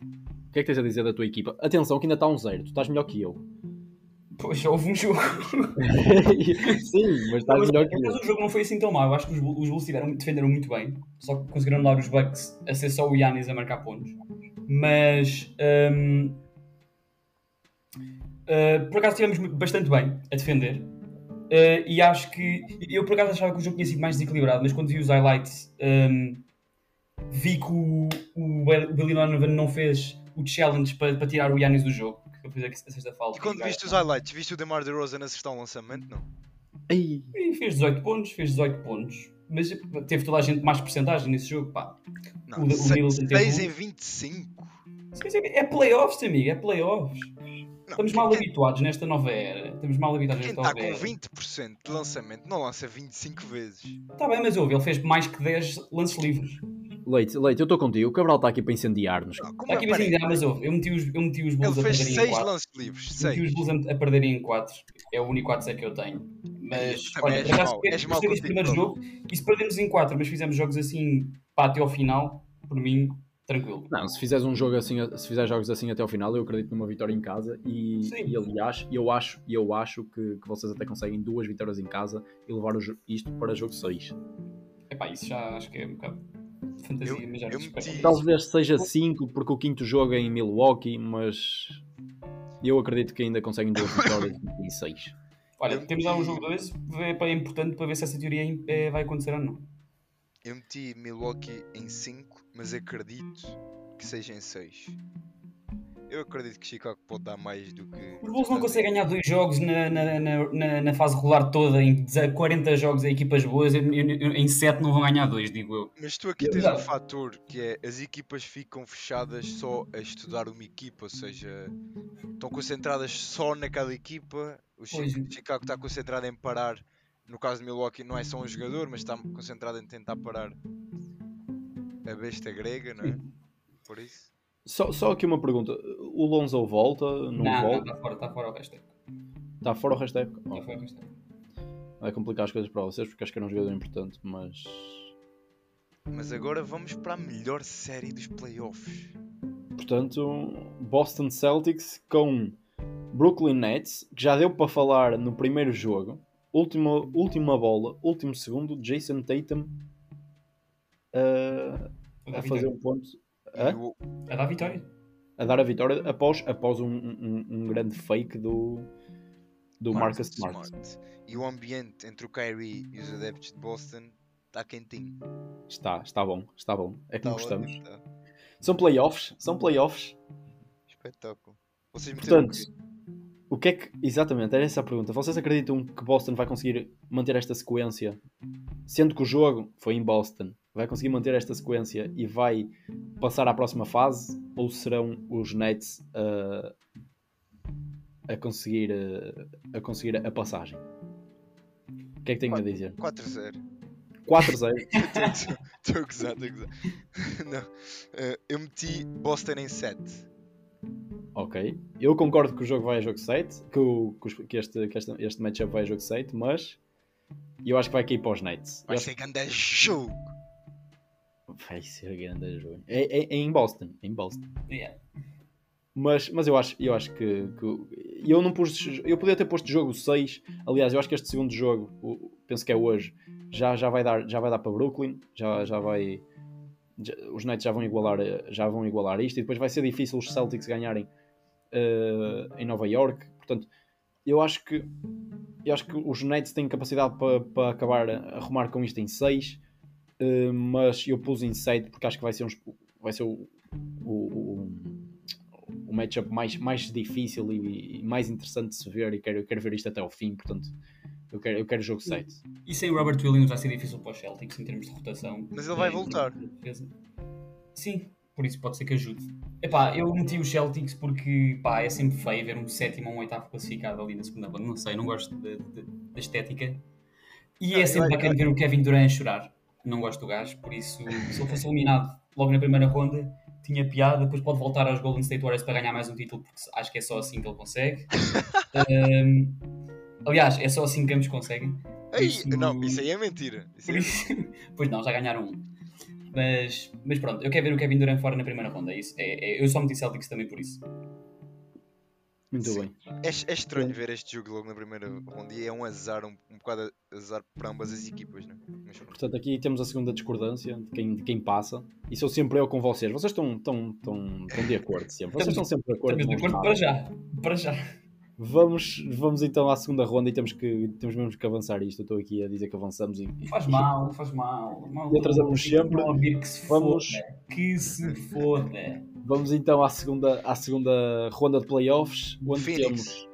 S2: o que é que tens a dizer da tua equipa? Atenção, que ainda está um zero, tu estás melhor que eu.
S3: Pois, houve um jogo.
S2: Sim, mas estás
S3: Mas,
S2: melhor que
S3: mas o jogo não foi assim tão mau. Eu acho que os, os Bulls tiveram, defenderam muito bem. Só que conseguiram dar os Bucks a ser só o Yannis a marcar pontos. Mas hum, uh, por acaso estivemos bastante bem a defender. Uh, e acho que eu por acaso achava que o jogo tinha sido mais desequilibrado, mas quando vi os highlights hum, vi que o, o Billy Donovan não fez o challenge para, para tirar o Yannis do jogo. Que fez a sexta falta.
S4: E quando viste os highlights, viste o DeMar DeRozan acertar um lançamento? Não.
S2: Ei,
S3: E fez 18 pontos, fez 18 pontos. Mas teve toda a gente mais porcentagem nesse jogo, pá.
S4: Não,
S3: O- o Middleton teve
S4: 6
S3: um.
S4: em 25.
S3: Sim, sim, É playoffs, amigo, é playoffs.
S4: Não,
S3: Estamos mal
S4: tem-
S3: habituados nesta nova era. Estamos mal habituados
S4: Quem
S3: nesta
S4: está
S3: nova
S4: com
S3: era.
S4: 20% de lançamento não lança 25 vezes.
S3: Está bem, mas houve, ele fez mais que 10 lances livres.
S2: Leite, Leite, eu estou contigo. O Cabral está aqui para incendiar-nos.
S3: Está aqui mais
S4: peraí,
S3: ainda, mas houve. Eu meti os, eu meti os
S4: Ele
S3: Bulls a
S4: fez
S3: perderem em
S4: 6
S3: 4.
S4: lances livres.
S3: Meti
S4: 6.
S3: os Bulls a a perderem em 4. É o único 4 que eu tenho. Mas, olha,
S4: és
S3: acaso,
S4: és mau
S3: gostei deste
S4: contigo
S3: primeiro
S4: próprio.
S3: jogo. E se perdemos em 4, mas fizemos jogos assim, pá, até ao final, por mim, tranquilo.
S2: Não, se fizeres um jogo assim, se fizeres jogos assim até ao final, eu acredito numa vitória em casa e,
S3: Sim.
S2: e aliás, eu acho, eu acho que, que vocês até conseguem duas vitórias em casa e levar o isto para jogo 6.
S3: Epá, isso já acho que é um bocado fantasia,
S4: Eu-
S3: mas já
S4: eu meti-
S3: espera.
S2: Talvez seja 5 porque o quinto jogo é em Milwaukee, mas eu acredito que ainda conseguem duas vitórias em 6.
S3: Olha,
S4: Eu
S3: temos lá um jogo 2, é, é importante para ver se essa teoria é- vai acontecer ou não.
S4: Eu meti Milwaukee em 5, mas acredito que seja em 6. Eu acredito que Chicago pode dar mais do que.
S3: Os Bulls não conseguem ganhar dois jogos na, na, na, na, fase regular toda, em 40 jogos a equipas boas, em 7 não vão ganhar dois, digo eu.
S4: Mas tu aqui tens um fator que é as equipas ficam fechadas só a estudar uma equipa, ou seja, estão concentradas só naquela equipa. O Chicago está concentrado em parar. No caso de Milwaukee, não é só um jogador, mas está concentrado em tentar parar a besta grega, não é? Por isso.
S2: Só, só aqui uma pergunta: o Lonzo volta? Não,
S3: não
S2: volta?
S3: Está fora, está fora o resto
S2: Está fora o resto
S3: Está fora o resto
S2: Vai complicar as coisas para vocês porque acho que era um jogador importante, mas.
S4: Mas agora vamos para a melhor série dos playoffs.
S2: Portanto, Boston Celtics com Brooklyn Nets, que já deu para falar no primeiro jogo. Última, última bola, último segundo, Jason Tatum uh, a fazer um ponto
S3: a dar a vitória.
S2: A dar a vitória após, após um, um, um grande fake do, do Marcus, Smart. Smart.
S4: E o ambiente entre o Kyrie e os adeptos de Boston está quentinho.
S2: Está, está bom, está bom. É que gostamos. Está. São playoffs, são playoffs.
S4: Espetáculo. Vocês
S2: Portanto, o que é que. Exatamente, era essa a pergunta. Vocês acreditam que Boston vai conseguir manter esta sequência? Sendo que o jogo foi em Boston vai conseguir manter esta sequência e vai passar à próxima fase? Ou serão os Nets uh, a, conseguir, uh, a conseguir a passagem? O que é que tenho 4, a dizer?
S4: 4-0.
S2: 4-0.
S4: Estou a gozar, estou a gozar. Não. Uh, eu meti Boston em 7.
S2: Ok. Eu concordo que o jogo vai a jogo 7, que, o, que, este, que este, este matchup vai a jogo 7, mas eu acho que vai cair para os Nets.
S4: Vai ser grande jogo.
S2: Vai ser grande jogo. É, é, é, em Boston. É em Boston.
S3: Yeah.
S2: Mas, mas eu acho, eu acho que, que, eu não pus. Eu podia ter posto jogo 6. Aliás, eu acho que este segundo jogo, penso que é hoje, já, já, vai, dar, já vai dar para Brooklyn. Já, já vai. Já, os Nets já vão, igualar, já vão igualar isto. E depois vai ser difícil os Celtics ganharem uh, em Nova York. Portanto, eu acho que. Eu acho que os Nets têm capacidade para, para acabar a arrumar com isto em 6 Uh, mas eu pus Insight porque acho que vai ser, uns, vai ser o, o, o, o matchup mais, mais difícil e, e, mais interessante de se ver e quero, quero ver isto até ao fim, portanto eu quero, eu quero jogo 7.
S3: E sem o Robert Williams vai ser difícil para o Celtics em termos de rotação.
S4: Mas ele vai voltar.
S3: Sim, por isso pode ser que ajude. Epá, eu meti os Celtics porque pá, é sempre feio ver um sétimo ou um oitavo classificado ali na segunda banda. Não sei, não gosto da estética. E é sempre bacana ver o Kevin Durant chorar não gosto do gajo, por isso, se ele fosse eliminado logo na primeira ronda, tinha piada, depois pode voltar aos Golden State Warriors para ganhar mais um título, porque acho que é só assim que ele consegue. um, aliás, é só assim que ambos conseguem.
S4: Ei, isso... Não, isso aí é mentira.
S3: É... pois não, já ganharam um. Mas, mas pronto, eu quero ver o Kevin Durant fora na primeira ronda. É isso, é, é, eu só meti Celtics também por isso.
S2: Muito Sim. bem.
S4: É, é estranho ver este jogo logo na primeira ronda e é um azar, um, um bocado azar para ambas as equipas, né?
S2: Mas, Portanto, aqui temos a segunda discordância de quem, de quem passa. E sou sempre eu com vocês. Vocês estão, estão, estão, estão de acordo sempre. Vocês estão sempre de acordo.
S3: Estamos de acordo para já. Para já.
S2: Vamos, vamos então à segunda ronda e temos que, temos mesmo que avançar isto. Eu estou aqui a dizer que avançamos e.
S3: Faz mal, faz mal.
S2: mal e atrasamos sempre.
S3: Que se vamos... foda. Que se foda.
S2: Vamos então à segunda, à segunda ronda de playoffs, onde Phoenix. temos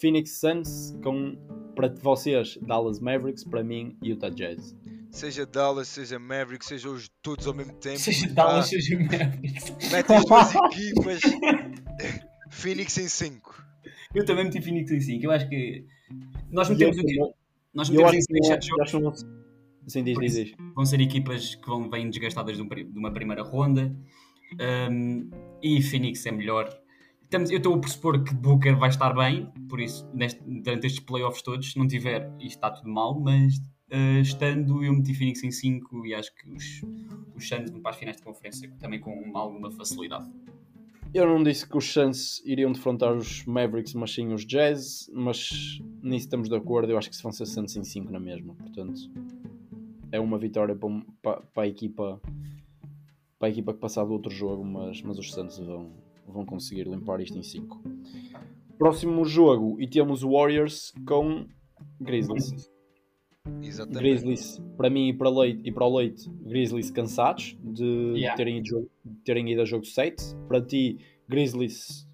S2: Phoenix Suns com, para vocês, Dallas Mavericks, para mim, Utah Jazz.
S4: Seja Dallas, seja Mavericks, seja os todos ao mesmo tempo.
S3: Seja Dallas, seja Mavericks.
S4: Mete as duas equipas. Phoenix em 5.
S3: Eu também meti Phoenix em 5. Eu acho que. Nós metemos o quê? Nós metemos em 6 jogos.
S2: Sim, diz, diz, diz.
S3: Vão ser equipas que vão, vêm desgastadas de, uma primeira ronda. Um, e Phoenix é melhor. Estamos, eu estou a pressupor que Booker vai estar bem, por isso, neste, durante estes playoffs todos, se não tiver, isto está tudo mal, mas uh, estando, eu meti Phoenix em 5 e acho que os, os Suns vão para as finais de conferência também com alguma facilidade.
S2: Eu não disse que os Suns iriam defrontar os Mavericks, mas sim os Jazz, mas nisso estamos de acordo. Eu acho que se vão ser Suns em 5 na mesma, portanto, é uma vitória para, para, para a equipa para a equipa que passar do outro jogo, mas, mas os Santos vão, vão conseguir limpar isto em 5. Próximo jogo, e temos Warriors com Grizzlies.
S4: Exatamente.
S2: Grizzlies, para mim e para, Leite, e para o Leite, Grizzlies cansados de,
S3: Yeah.
S2: terem, ido, de terem ido a jogo 7. Para ti, Grizzlies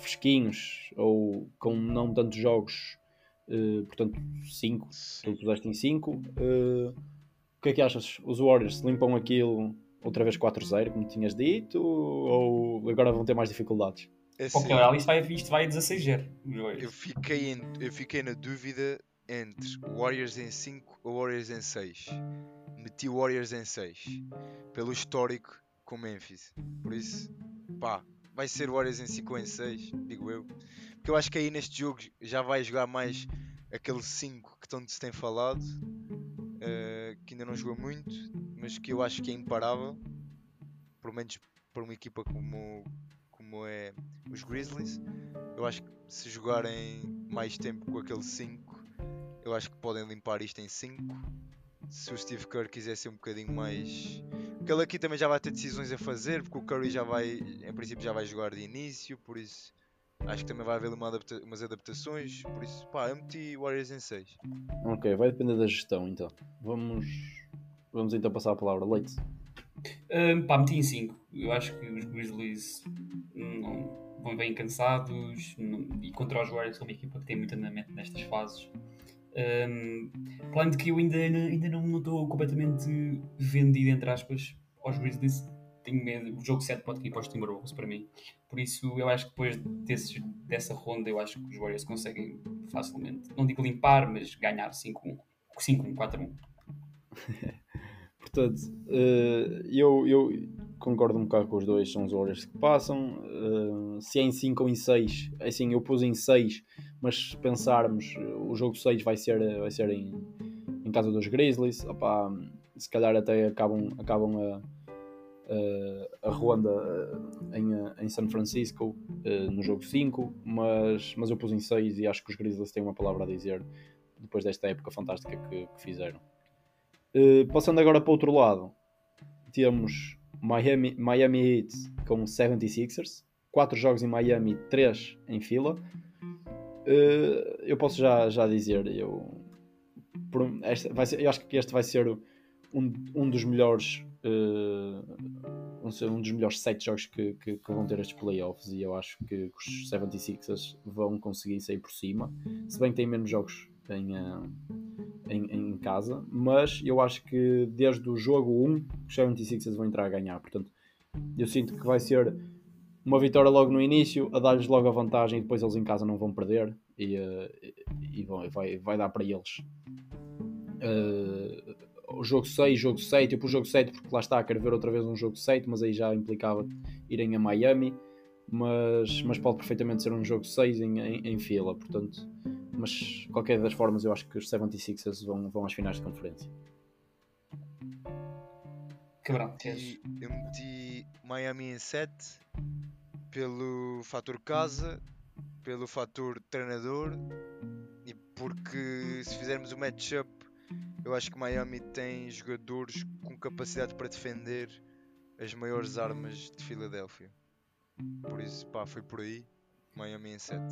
S2: fresquinhos ou com não tantos jogos, eh, portanto 5, tu puseste em 5. o que é que achas? Os Warriors limpam aquilo outra vez 4-0, como tinhas dito, ou agora vão ter mais dificuldades?
S4: É assim,
S3: Caralho, isto vai, isto vai a 16-0.
S4: eu, fiquei em- eu fiquei na dúvida entre Warriors em 5 ou Warriors em 6. Meti Warriors em 6. Pelo histórico com Memphis. Por isso, pá, vai ser Warriors em 5 ou em 6, digo eu. Porque eu acho que aí neste jogo já vai jogar mais aquele 5 que tanto se tem falado. eh, que ainda não jogou muito, mas que eu acho que é imparável. Pelo menos para uma equipa como, como é os Grizzlies. Eu acho que se jogarem mais tempo com aquele 5, eu acho que podem limpar isto em 5. Se o Steve Kerr quiser ser um bocadinho mais. Porque ele aqui também já vai ter decisões a fazer, porque o Curry já vai, em princípio, já vai jogar de início, por isso acho que também vai haver uma adapta- umas adaptações. Por isso, pá, eu meti Warriors em 6.
S2: Ok, vai depender da gestão então. Vamos, vamos então passar a palavra. Leite.
S3: Um, pá, meti em 5. Eu acho que os Grizzlies não, vão bem cansados não- e contra os Warriors, que é uma equipa que tem muito andamento nestas fases. Um, de que eu ainda, ainda não estou completamente vendido, entre aspas, aos Grizzlies. Tenho medo. O jogo 7 pode ir para os Timberwolves para mim. Por isso, eu acho que depois desses, dessa ronda, eu acho que os Warriors conseguem facilmente, não digo limpar, mas ganhar 5-1. 5-1, 4-1.
S2: Portanto, eu, eu concordo um bocado com os dois, são os Warriors que passam. Eh, se é em 5 ou em 6, assim, eu pus em 6, mas se pensarmos, eh, o jogo 6 vai ser, vai ser em, em casa dos Grizzlies, opá, se calhar até acabam, acabam a, a, a ronda eh, em, eh, em San Francisco eh, no jogo 5, mas, mas eu pus em 6 e acho que os Grizzlies têm uma palavra a dizer depois desta época fantástica que, que fizeram. Uh, passando agora para o outro lado, temos Miami, Miami Heat com 76ers, 4 jogos em Miami, 3 em fila. Uh, eu posso já, já dizer, eu, por- esta vai ser- eu acho que este vai ser um, um dos melhores. uh, um, dos melhores 7 jogos que, que- que vão ter estes playoffs e eu acho que os 76ers vão conseguir sair por cima, se bem que têm menos jogos em, uh, em, em casa, mas eu acho que desde o jogo 1 os 76ers vão entrar a ganhar. Portanto, eu sinto que vai ser uma vitória logo no início, a dar-lhes logo a vantagem e depois eles em casa não vão perder e, eh, e vão- vai, vai dar para eles. Eh, o jogo 6, jogo 7, eu pus jogo 7 porque lá está, quero ver outra vez um jogo 7, mas aí já implicava irem a Miami. Mas, mas pode perfeitamente ser um jogo 6 em, em, em fila, portanto, mas qualquer das formas eu acho que os 76ers vão, vão às finais de conferência.
S4: E eu meti Miami em 7 pelo fator casa, pelo fator treinador e porque se fizermos o matchup eu acho que Miami tem jogadores com capacidade para defender as maiores armas de Filadélfia. Por isso, pá, foi por aí. Miami em 7.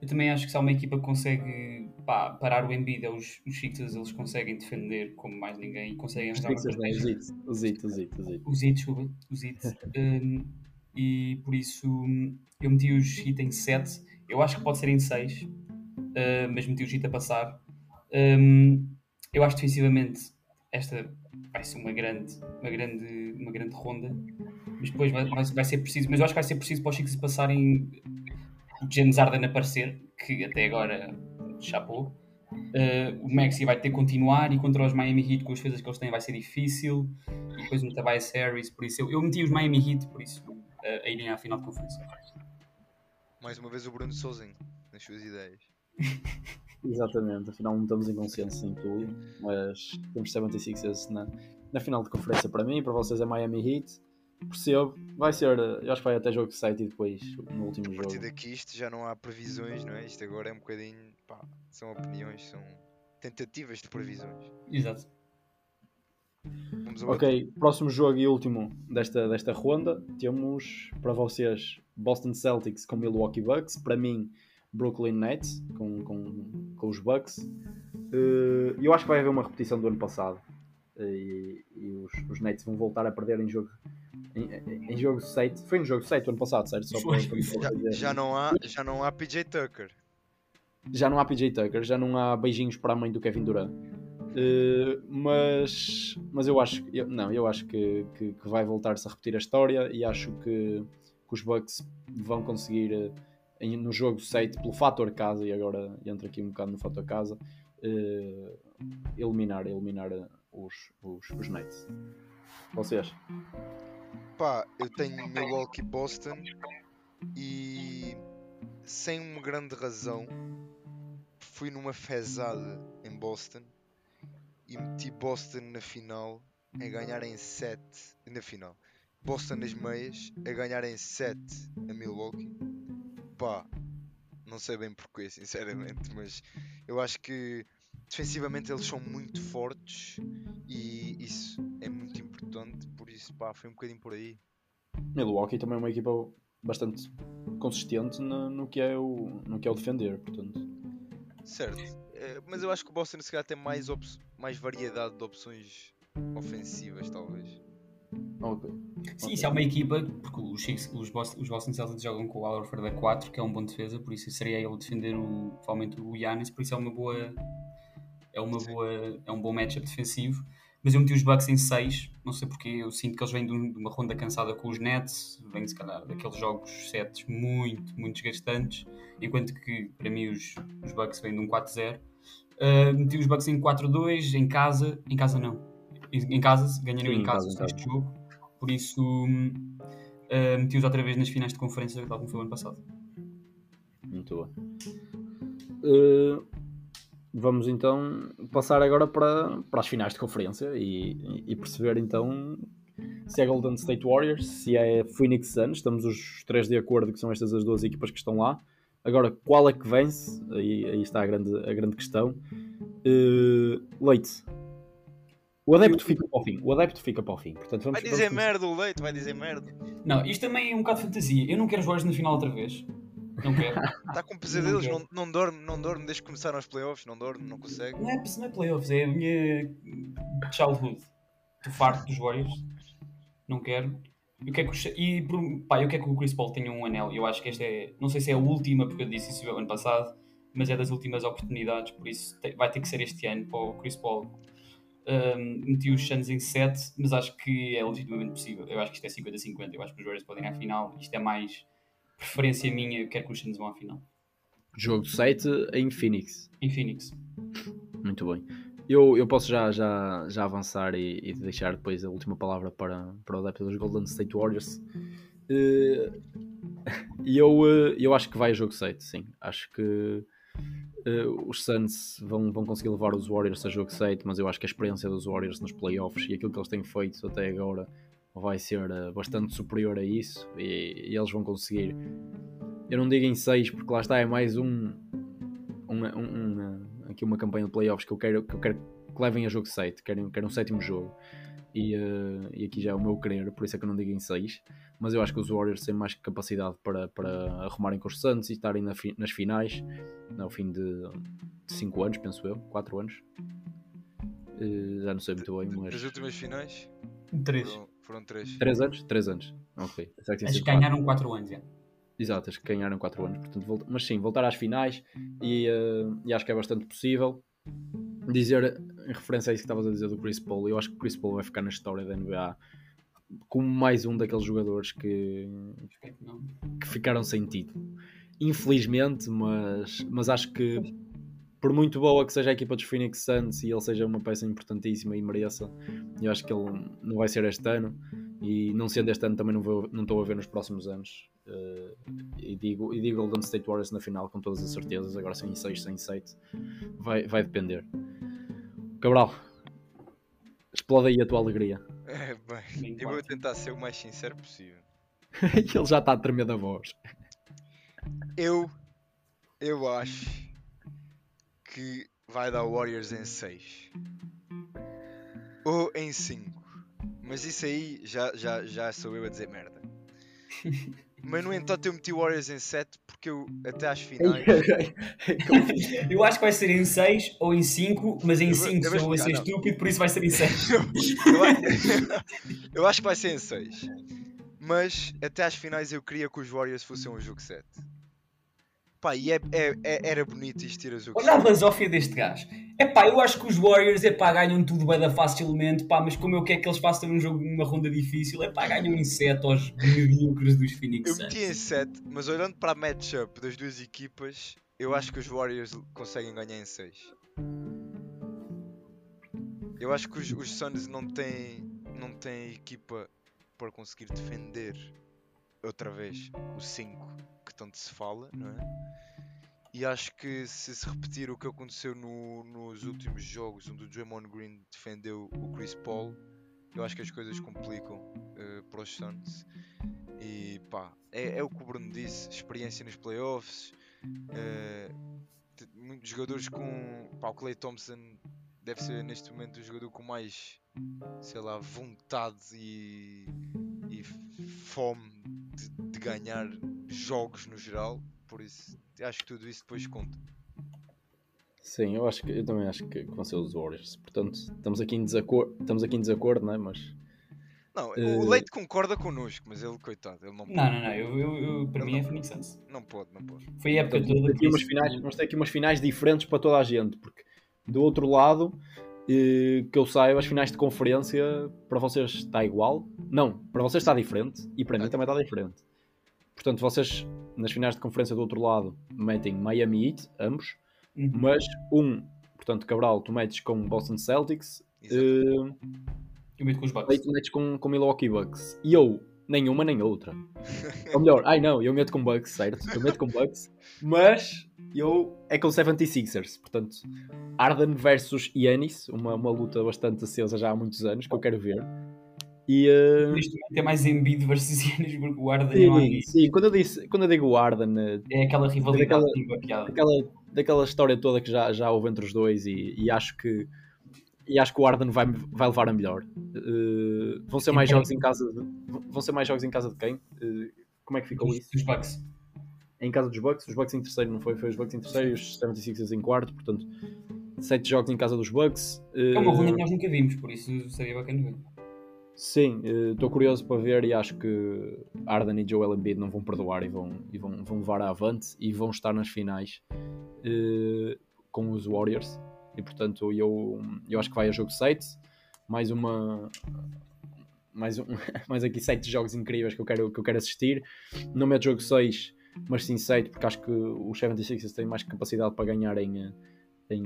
S3: Eu também acho que se há uma equipa que consegue pá, parar o Embiid, é os, os Sixers eles conseguem defender como mais ninguém e conseguem arranjar
S2: não, os
S3: estratégia.
S2: It, os It, os It, os It.
S3: Os desculpa. Um, e por isso eu meti os Heat em 7. Eu acho que pode ser em 6, mas meti os Heat a passar. Um, eu acho que defensivamente esta vai ser uma grande, uma grande, uma grande ronda. Mas depois vai, vai, vai ser preciso. Mas eu acho que vai ser preciso para os Sixers passarem James Harden aparecer, que até agora chapou. Uh, o Maxi vai ter que continuar e contra os Miami Heat com as defesas que eles têm vai ser difícil e depois o Tobias Harris, por isso eu, eu meti os Miami Heat, por isso uh, a irem à final de conferência.
S4: Mais uma vez o Bruno sozinho nas suas ideias.
S2: Exatamente, afinal não estamos em consenso em tudo, mas temos 76ers na, na final de conferência para mim, para vocês é Miami Heat. Percebo, vai ser, eu acho que vai até jogo 7 e depois no último
S4: A partir
S2: jogo.
S4: daqui isto já não há previsões, não é? Isto agora é um bocadinho. Pá, são opiniões, são tentativas de previsões.
S3: Exato.
S4: Vamos ao outro.
S2: Ok, próximo jogo e último desta, desta ronda, temos para vocês Boston Celtics com Milwaukee Bucks, para mim Brooklyn Nets com, com, com os Bucks. Uh, eu acho que vai haver uma repetição do ano passado. E, e os, os Nets vão voltar a perder em jogo em, em jogo 7. Foi no jogo 7 ano passado, certo? Só para-.
S4: Já, já não há, já não há PJ Tucker.
S2: já não há PJ Tucker, já não há beijinhos para a mãe do Kevin Durant. Uh, mas, mas eu acho eu, não, eu acho que, que, que vai voltar-se a repetir a história e acho que, que os Bucks vão conseguir uh, em- no jogo 7 pelo fator casa e agora entra aqui um bocado no fator casa uh, eliminar, eliminar os, os, os Nets. Vocês?
S4: Pá, eu tenho Milwaukee Boston e sem uma grande razão fui numa fezada em Boston e meti Boston na final a ganhar em 7 na final. Boston nas meias a ganhar em 7 a Milwaukee. Pá, não sei bem porquê, sinceramente, mas eu acho que defensivamente eles são muito fortes e isso é muito importante, por isso pá, foi um bocadinho por aí.
S2: Milwaukee também é uma equipa bastante consistente no, no que, é o, no que é o defender, portanto.
S4: Certo, eh, mas eu acho que o Boston se calhar tem mais, mais variedade de opções ofensivas, talvez.
S2: Ok.
S3: Sim,
S2: Ok.
S3: isso é uma equipa, porque os, os, Boston, os Boston Celtics jogam com o Al Horford a 4, que é um bom defesa, por isso seria ele defender o, provavelmente o Giannis, por isso é uma boa é uma
S4: Sim.
S3: boa é um bom matchup defensivo. Mas eu meti os Bucks em 6, não sei porque, eu sinto que eles vêm de, um- uma ronda cansada com os Nets, vêm se calhar daqueles jogos 7 muito, muito desgastantes, enquanto que para mim os, os Bucks vêm de um 4-0. Uh, meti os Bucks em 4-2, em casa, em casa não, em, em casa, ganharam
S2: Sim,
S3: em casa,
S2: casa, em
S3: este jogo, por isso hum, uh, meti-os outra vez nas finais de conferência, tal como foi o ano passado.
S2: Muito bem. Uh, vamos então passar agora para, para as finais de conferência e, e perceber então se é Golden State Warriors, se é Phoenix Suns. Estamos os três de acordo que são estas as duas equipas que estão lá. Agora, qual é que vence? Aí, aí está a grande, a grande questão. Uh, Leite. O adepto fica para o fim. O adepto fica para o fim. Portanto, vamos,
S4: Vai dizer merda o leite, vai dizer merda.
S3: Não, isto também é um bocado de fantasia. Eu não quero os Warriors na final outra vez. Não quero.
S4: Está com pesadelos,
S3: Não
S4: não, não dorme, não dorme desde que começaram os playoffs, não dorme, não consegue.
S3: Não é, não é playoffs, é a minha childhood. Estou farto dos Warriors. Não quero. Eu quero que, os- e, por- pá, eu quero que o Chris Paul tenha um anel. Eu acho que esta é. Não sei se é a última, porque eu disse isso o ano passado, mas é das últimas oportunidades, por isso te- vai ter que ser este ano para o Chris Paul. Um, meti os Suns em 7, mas acho que é legitimamente possível. Eu acho que isto é 50-50. Eu acho que os Warriors podem ir à final. Isto é mais preferência minha. Eu quero que os Suns vão à final.
S2: Jogo 7 em Phoenix.
S3: Em Phoenix.
S2: Muito bem. Eu, eu posso já, já, já avançar e, e deixar depois a última palavra para, para o adepto dos Golden State Warriors. E eu, eh, eu acho que vai a jogo 7, sim. Acho que eh, os Suns vão, vão conseguir levar os Warriors a jogo 7, mas eu acho que a experiência dos Warriors nos playoffs e aquilo que eles têm feito até agora vai ser eh, bastante superior a isso e, e eles vão conseguir. Eu não digo em 6 porque lá está, é mais um, uma, um- uma- aqui uma campanha de playoffs que eu quero que, eu quero que levem a jogo 7, quero, quero um sétimo jogo. E, eh, e aqui já é o meu querer, por isso é que eu não digo em 6. Mas eu acho que os Warriors têm mais capacidade para, para arrumarem com os Santos e estarem na fi- nas finais ao fim de 5 anos, penso eu, 4 anos. Eh, já não sei muito bem,
S4: As
S2: mas.
S4: últimas finais
S3: 3.
S4: Foram, três.
S2: 3 anos? 3 anos. Ok. Pensava que
S3: que
S2: quatro.
S3: ganharam 4 anos, é.
S2: Exato, acho que ganharam 4 anos. Portanto, volta- Mas sim, voltar às finais e, eh, e acho que é bastante possível. Dizer, em referência a isso que estavas a dizer do Chris Paul, eu acho que o Chris Paul vai ficar na história da NBA como mais um daqueles jogadores que,
S3: não?
S2: que ficaram sem título. Infelizmente, mas, mas acho que por muito boa que seja a equipa dos Phoenix Suns e ele seja uma peça importantíssima e mereça, eu acho que ele não vai ser este ano e não sendo este ano também não, vou, não estou a ver nos próximos anos. Eh, e, digo, e digo Golden State Warriors na final com todas as certezas, agora sem 6, sem 7, vai, vai depender. Cabral, explode aí a tua alegria.
S4: É, bem, eu vou tentar ser o mais sincero possível.
S2: e ele já está a tremer da voz.
S4: Eu, eu acho que vai dar Warriors em 6 ou em 5. Mas isso aí já, já, já sou eu a dizer merda. Mas no entanto eu meti Warriors em 7 porque eu até às finais.
S3: eu acho que vai ser em 6 ou em 5, mas em
S4: Eu
S3: 5
S4: vou- eu
S3: sou
S4: vou
S3: a ser estúpido, por isso vai ser em 6.
S4: eu, a- eu acho que vai ser em 6. Mas até às finais eu queria que os Warriors fossem um jogo 7. Pá, e é, é- é- era bonito isto ir a jogo
S3: Olha a
S4: 7.
S3: basófia deste gajo. É pá, eu acho que os Warriors é pá, ganham tudo bem da facilmente, pá, mas como eu quero que eles façam um jogo numa ronda difícil, é pá, ganham em 7 aos medíocres dos Phoenix
S4: Eu meti em 7, mas olhando para a matchup das duas equipas, eu acho que os Warriors conseguem ganhar em 6. Eu acho que os, os Suns não têm, não têm equipa para conseguir defender outra vez o 5 que tanto se fala, não é? E acho que se se repetir o que aconteceu no- nos últimos jogos onde o Draymond Green defendeu o Chris Paul, eu acho que as coisas complicam eh, para os Suns. E pá, é, é o que o Bruno disse: experiência nos playoffs. te- muitos jogadores com. Pá, o Clay Thompson deve ser neste momento o jogador com mais, sei lá, vontade e, e fome de, de ganhar jogos no geral. Por isso, acho que tudo isso depois conta.
S2: Sim, eu acho que eu também acho que, vão ser os Warriors. Portanto, estamos aqui em desacordo, estamos aqui em desacordo, não é? Mas
S4: Não,
S2: Eh,
S4: o Leite concorda connosco, mas ele, coitado, ele não pode.
S3: Não, não, não, eu, eu, eu- para
S4: Ele
S3: mim é Phoenix Suns.
S4: Não pode, não pode.
S3: Foi a época
S2: portanto,
S3: toda
S2: vamos, ter
S3: que
S2: aqui umas
S3: isso-
S2: finais, vamos ter aqui umas finais diferentes para toda a gente, porque do outro lado, eh, que eu saiba, as finais de conferência para vocês está igual. Não, para vocês está diferente e para mim
S4: Tá.
S2: também está diferente. Portanto, vocês nas finais de conferência do outro lado metem Miami Heat, ambos,
S3: Uhum.
S2: mas um, portanto, Cabral, tu metes com Boston Celtics, eh,
S3: Eu meto com os Bucks.
S2: Aí tu metes com, com Milwaukee Bucks. E eu, nenhuma nem outra. Ou melhor, ai não, eu meto com Bucks, certo? Eu meto com Bucks. Mas eu é com 76ers. Portanto, Arden versus Yanis. Uma, uma luta bastante acesa já há muitos anos que eu quero ver. E. eh,
S3: Neste momento é mais Embiid versus Giannis porque o Arden não há
S2: sim,
S3: ninguém.
S2: sim, quando eu, disse, quando eu digo o Arden, eh,
S3: É aquela rivalidade
S2: Daquela-
S3: desbloqueada.
S2: daquela, daquela história toda que já, já houve entre os dois e, e acho que e acho que o Arden vai, vai levar a melhor. Eh, vão ser mais
S3: Sim,
S2: jogos em casa de, vão ser mais jogos em casa de quem? Eh, como é que ficou isso?
S3: dos Bucks.
S2: Em casa dos Bucks, os Bucks em terceiro, não foi? Foi os Bucks em terceiro e os 76ers em quarto, portanto, sete jogos em casa dos Bucks.
S3: É uma ronda que nós nunca vimos, por isso seria bacana ver.
S2: Sim, estou curioso para ver e acho que Arden e Joel Embiid não vão perdoar e vão, e vão, vão levar avante e vão estar nas finais eh, com os Warriors. E portanto eu, eu acho que vai a jogo 7. Mais uma. Mais, um, mais aqui 7 jogos incríveis que eu quero, que eu quero assistir. Não meto jogo 6, mas sim 7, porque acho que os 76ers têm mais capacidade para ganhar em. em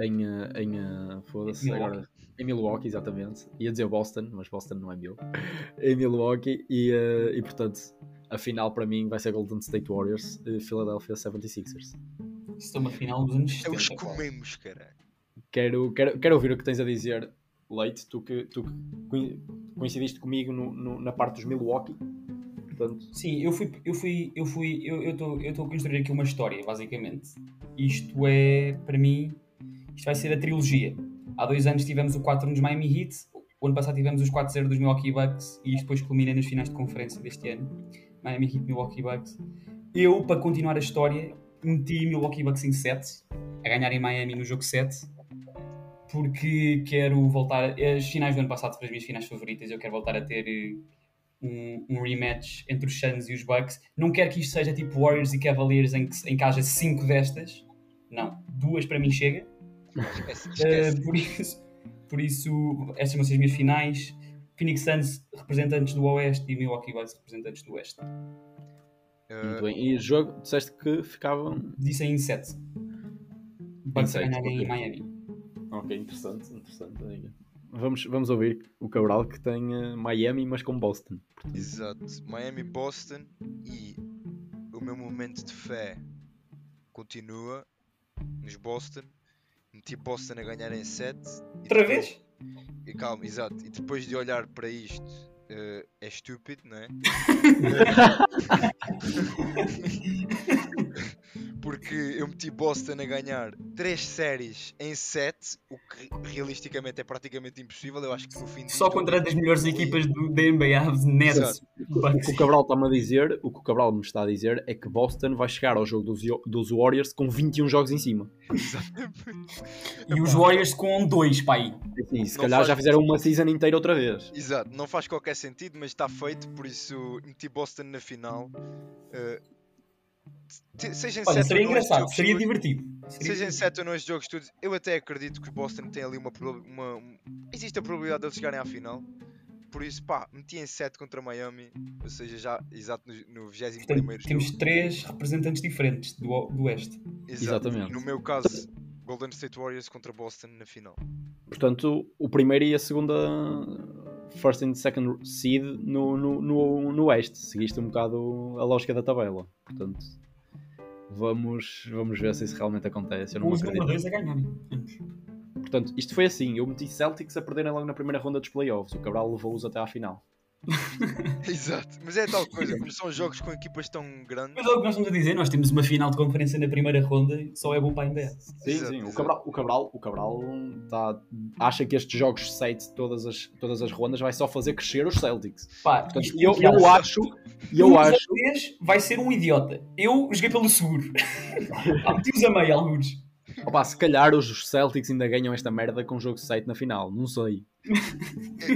S2: em, eh, em, eh, foda-se, agora, em Milwaukee, exatamente. Ia dizer Boston, mas Boston não é meu. em Milwaukee, e, eh, e portanto, a final para mim vai ser Golden State Warriors, eh, Philadelphia 76ers.
S3: Isto é uma final dos anos
S4: É os
S3: 70. quase.
S4: comemos, cara.
S2: Quero, quero, quero ouvir o que tens a dizer, Leite, tu que, tu que coi- coincidiste comigo no- no- na parte dos Milwaukee. Portanto,
S3: Sim, eu fui, eu fui, eu fui, eu estou eu estou a construir aqui uma história, basicamente. Isto é, para mim, isto vai ser a trilogia. Há dois anos tivemos o 4 nos Miami Heat, o ano passado tivemos os 4-0 dos Milwaukee Bucks e isto depois culmina nas finais de conferência deste ano. Miami Heat, Milwaukee Bucks. Eu, para continuar a história, meti Milwaukee Bucks em 7, a ganhar em Miami no jogo 7, porque quero voltar. As finais do ano passado foram as minhas finais favoritas, eu quero voltar a ter eh, um, um rematch entre os Suns e os Bucks. Não quero que isto seja tipo Warriors e Cavaliers em que, em que haja 5 destas. Não, duas para mim chega.
S4: Esquece,
S3: Uh,
S4: esquece.
S3: por, isso, por isso, estas vão ser as minhas finais. Phoenix Suns representantes do Oeste e Milwaukee Bucks representantes do Oeste.
S4: Uh,
S2: muito bem. E o jogo, disseste que ficavam.
S3: Disse em 7. Bucks a
S2: sete,
S3: ganharem em
S2: ok.
S3: Miami.
S2: Ok, interessante, interessante. Vamos, vamos ouvir o Cabral que tem eh, Miami, mas com Boston.
S4: Exato. Miami, Boston e o meu momento de fé continua nos Boston. Meti Boston a ganhar em 7.
S3: Outra vez?
S4: E calma, exato. E depois de olhar para isto, eh, é estúpido, não é? porque eu meti Boston a ganhar 3 séries em 7, o que realisticamente é praticamente impossível. Eu acho que no fim
S3: Só
S4: disto-
S3: contra as melhores equipas do, da NBA, Nets,
S4: Exato.
S2: O que o Cabral está-me a dizer, o que o Cabral me está a dizer é que Boston vai chegar ao jogo dos, dos Warriors com 21 jogos em cima.
S3: e os Warriors com dois, pai.
S2: Assim, se
S4: Não
S2: calhar
S4: faz
S2: já fizeram uma season inteira outra vez.
S4: Exato, não faz qualquer sentido, mas está feito, por isso meti Boston na final. Uh, seja em
S3: Olha,
S4: 7
S3: seria engraçado,
S4: jogos
S3: seria
S4: todos-
S3: divertido. Seria
S4: Seja em
S3: divertido.
S4: 7 ou não estes jogos todos, eu até acredito que o Boston tem ali uma, uma, um- Existe a probabilidade de eles chegarem à final. Por isso, pá, meti em 7 contra Miami, ou seja, já exato no, no 21
S3: Portanto, temos
S4: jogo.
S3: três representantes diferentes do, do Oeste.
S4: Exato.
S2: Exatamente.
S4: No meu caso, Golden State Warriors contra Boston na final.
S2: Portanto, o primeiro e a segunda first and second seed no, no, no, no Oeste. Seguiste um bocado a lógica da tabela. Portanto, vamos, vamos ver se isso realmente acontece. Eu não
S3: Os
S2: acredito.
S3: a ganharem.
S2: Portanto, isto foi assim. Eu meti Celtics a perderem logo na primeira ronda dos playoffs. O Cabral levou-os até à final.
S4: Exato, mas é tal coisa, como são jogos com equipas tão grandes.
S3: Mas é o que nós estamos a dizer, nós temos uma final de conferência na primeira ronda e só é bom para a NBA.
S2: Sim,
S4: Exato,
S2: sim. O. Cabral, o Cabral, o Cabral tá, acha que estes jogos 7, todas as, todas as rondas, vai só fazer crescer os Celtics.
S3: Pá,
S2: Portanto,
S3: isto-
S2: eu, eu acho, eu
S3: um
S2: acho,
S3: vai ser um idiota. Eu joguei pelo seguro. Há meti-os a meio, alguns.
S2: Opa, se calhar os Celtics ainda ganham esta merda com o jogo 7 na final. Não sei.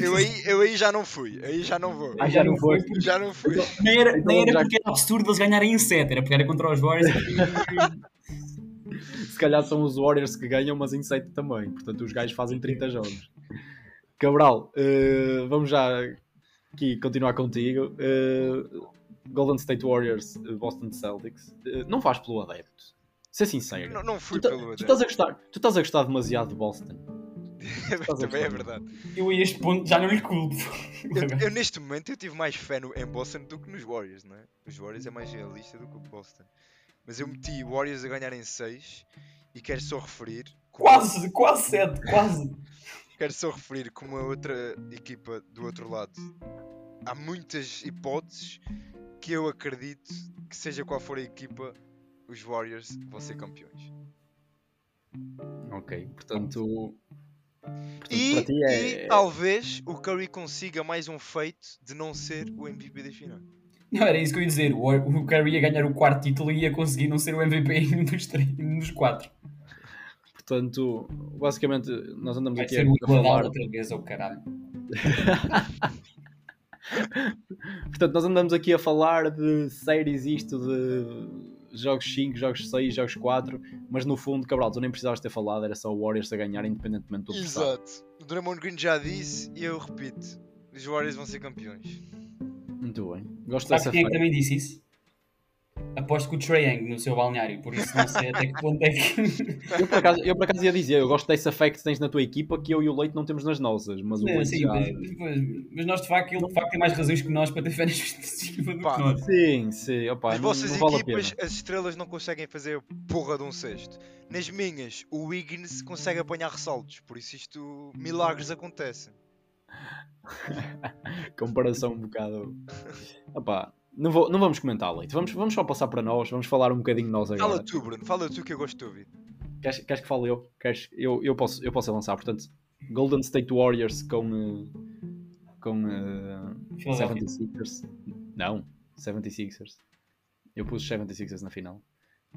S4: Eu aí, eu aí já não fui, aí já não vou.
S2: Ah, já não foi?
S4: Já não fui.
S3: Nem era,
S2: Então,
S3: nem era
S2: já-
S3: porque era absurdo eles ganharem em 7, era porque era contra os Warriors.
S2: Se calhar são os Warriors que ganham, mas em 7 também. Portanto, os gajos fazem 30 jogos. Cabral, eh, vamos já aqui continuar contigo. Eh, Golden State Warriors, eh, Boston Celtics. Eh, não vais pelo adepto. Ser sincero.
S4: Não, não fui
S2: Tu, tá-
S4: pelo
S2: tu estás a gostar, tu estás a gostar demasiado de Boston.
S4: Também é verdade.
S3: Eu a este ponto já não lhe culpo.
S4: Eu, eu, neste momento eu tive mais fé no, em Boston do que nos Warriors, não é? Os Warriors é mais realista do que o Boston. Mas eu meti Warriors a ganhar em 6 e quero só referir.
S3: Quase, quase 7, quase.
S4: Quero só referir como a outra equipa do outro lado. Há muitas hipóteses que eu acredito que seja qual for a equipa, os Warriors vão ser campeões.
S2: Ok, portanto. portanto,
S4: E,
S2: é.
S4: e talvez o Curry consiga mais um feito de não ser o MVP da final.
S3: Não, era isso que eu ia dizer. O, o Curry ia ganhar o quarto título e ia conseguir não ser o MVP dos, três, dos quatro.
S2: Portanto, basicamente, nós andamos
S3: Vai
S2: aqui
S3: ser
S2: a, falar.
S3: Outra vez, oh caralho.
S2: Portanto, nós andamos aqui a falar de séries, isto de jogos 5, jogos 6, jogos 4, mas no fundo, Cabral, tu nem precisavas ter falado, era só o Warriors a ganhar, independentemente do resultado.
S4: Exato. O Draymond Green já disse e eu repito: os Warriors vão ser campeões.
S2: Muito bem. Gosto
S3: Sabe
S2: dessa
S3: quem é que também disse isso? Aposto que o Trae Young no seu balneário, por isso não sei até que ponto é que.
S2: Eu por, acaso, eu por acaso ia dizer, eu gosto dessa fé que tens na tua equipa que eu e o Leite não temos nas nossas, mas o
S3: Não,
S2: Leite
S3: sim,
S2: já...
S3: mas, mas- mas nós de facto, ele de facto tem mais razões que nós para ter fé nesta equipa do
S4: Pá,
S3: que nós.
S2: Sim, sim, opa,
S4: Nas
S2: não,
S4: vossas
S2: não vale a
S4: equipas,
S2: pena.
S4: as estrelas não conseguem fazer porra de um cesto. Nas minhas, o Wiggins consegue apanhar ressaltos, por isso isto, milagres acontecem.
S2: Comparação um bocado... Opa, não, vou, não vamos comentar, Leite, vamos, vamos só passar para nós, vamos falar um bocadinho nós agora.
S4: Fala tu, Bruno, fala tu que eu gosto de ouvir.
S2: Queres, queres que fale eu? Queres, eu, eu, posso, eu posso avançar. Portanto, Golden State Warriors com. eh, com. eh,
S3: Philadelphia.
S2: 76ers. Não, 76ers. Eu pus os 76ers na final.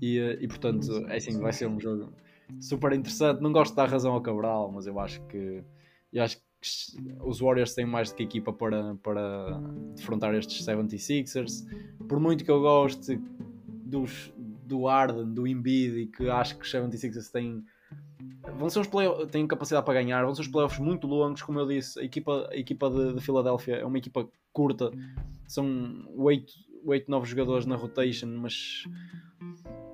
S2: E, eh, e portanto, é assim, vai ser um jogo super interessante. Não gosto de dar razão ao Cabral, mas eu acho que. Eu acho que os Warriors têm mais do que equipa para, para defrontar estes 76ers. Por muito que eu goste dos, do Arden, do Embiid e que acho que os 76ers têm vão ser play têm capacidade para ganhar, vão ser uns playoffs muito longos, como eu disse, a equipa, a equipa de, de Filadélfia é uma equipa curta, são 8, 8 9 jogadores na rotation, mas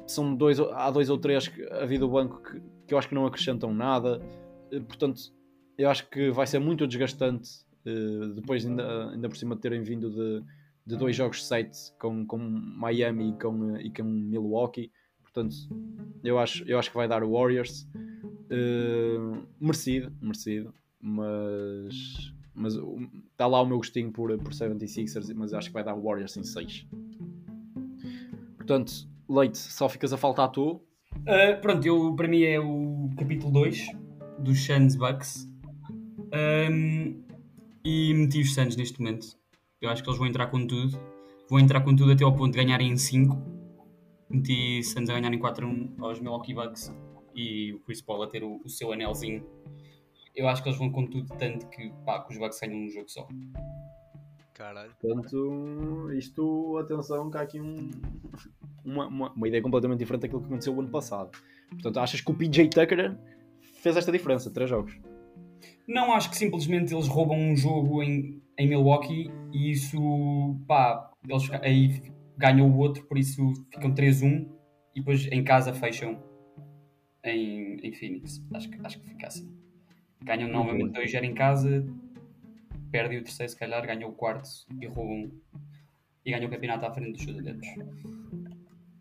S2: são dois, há dois ou três a vida do banco que, que eu acho que não acrescentam nada, portanto eu acho que vai ser muito desgastante eh, depois ainda, ainda por cima de terem vindo de, de dois jogos 7 com, com Miami e com, e com Milwaukee. Portanto, eu acho, eu acho que vai dar o Warriors. Eh, merecido, merecido. Mas, mas está lá o meu gostinho por, por 76ers, mas acho que vai dar Warriors em 6. Portanto, Leite, só ficas a faltar tu.
S3: Uh, pronto, eu, para mim é o capítulo 2 dos Suns Bucks. Um, e meti os Suns neste momento. Eu acho que eles vão entrar com tudo. Vão entrar com tudo até ao ponto de ganharem em 5. Meti Suns a ganharem 4-1 aos Milwaukee Bucks e o Chris Paul a ter o, o, seu anelzinho. Eu acho que eles vão com tudo tanto que, pá, que os Bucks ganham um jogo só.
S4: Caralho.
S2: Portanto, isto, atenção, que há aqui um, uma, uma, uma, ideia completamente diferente daquilo que aconteceu o ano passado. Portanto, achas que o PJ Tucker fez esta diferença? Três jogos.
S3: Não, acho que simplesmente eles roubam um jogo em, em Milwaukee e isso, pá, eles aí ganham o outro, por isso ficam 3-1 e depois em casa fecham em, em Phoenix. Acho que, acho que fica assim. Ganham novamente 2-0 em casa, perdem o terceiro, se calhar, ganham o quarto e roubam e ganham o campeonato à frente dos seus adeptos.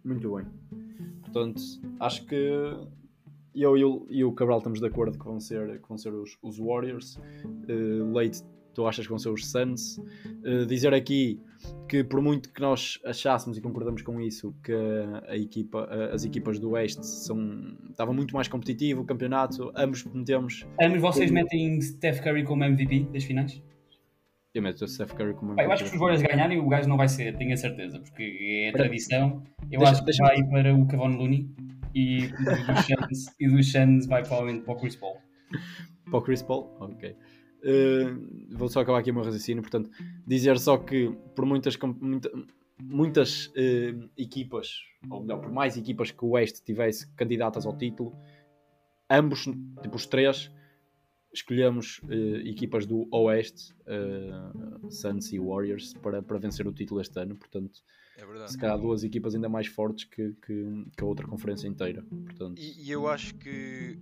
S2: Muito bem. Portanto, acho que eu e o, e o Cabral estamos de acordo que vão ser, que vão ser os, os Warriors. Uh, Leite, tu achas que vão ser os Suns. Uh, dizer aqui que por muito que nós achássemos e concordamos com isso que a equipa, as equipas do Oeste são estava muito mais competitivo o campeonato, ambos metemos.
S3: Ambos vocês metem Steph Curry como MVP das finais?
S2: Eu meto o Steph Curry como
S3: MVP. eu acho que os Warriors ganharem o gajo não vai ser, tenho a certeza, porque é a tradição. Eu deixa, acho que vai para o Kevon Looney e dos Suns, e dos Suns vai provavelmente para o Chris Paul.
S2: Para o Chris Paul? Ok. Uh, vou só acabar aqui o meu raciocínio. Portanto, dizer só que por muitas, muita, muitas uh, equipas, ou melhor, por mais equipas que o West tivesse candidatas ao título, ambos, tipo os três, escolhemos uh, equipas do Oeste, uh, Suns e Warriors, para, para vencer o título este ano. Portanto, é se calhar duas equipas ainda mais fortes que, que, que a outra conferência inteira. Portanto...
S4: E, e, eu acho que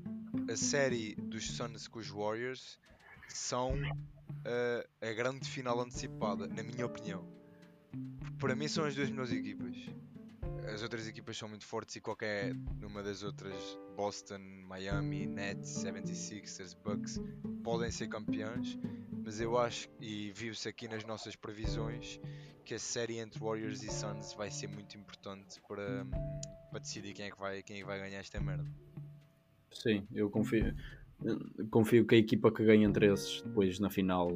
S4: a série dos Suns com os Warriors são uh, a grande final antecipada, na minha opinião. Para mim são as duas melhores equipas. As outras equipas são muito fortes e qualquer uma das outras, Boston, Miami, Nets, 76ers, Bucks, podem ser campeões, mas eu acho, e viu-se aqui nas nossas previsões, que a série entre Warriors e Suns vai ser muito importante para, para decidir quem é, que vai, quem é que vai ganhar esta merda.
S2: Sim, eu confio confio que a equipa que ganha entre esses depois na final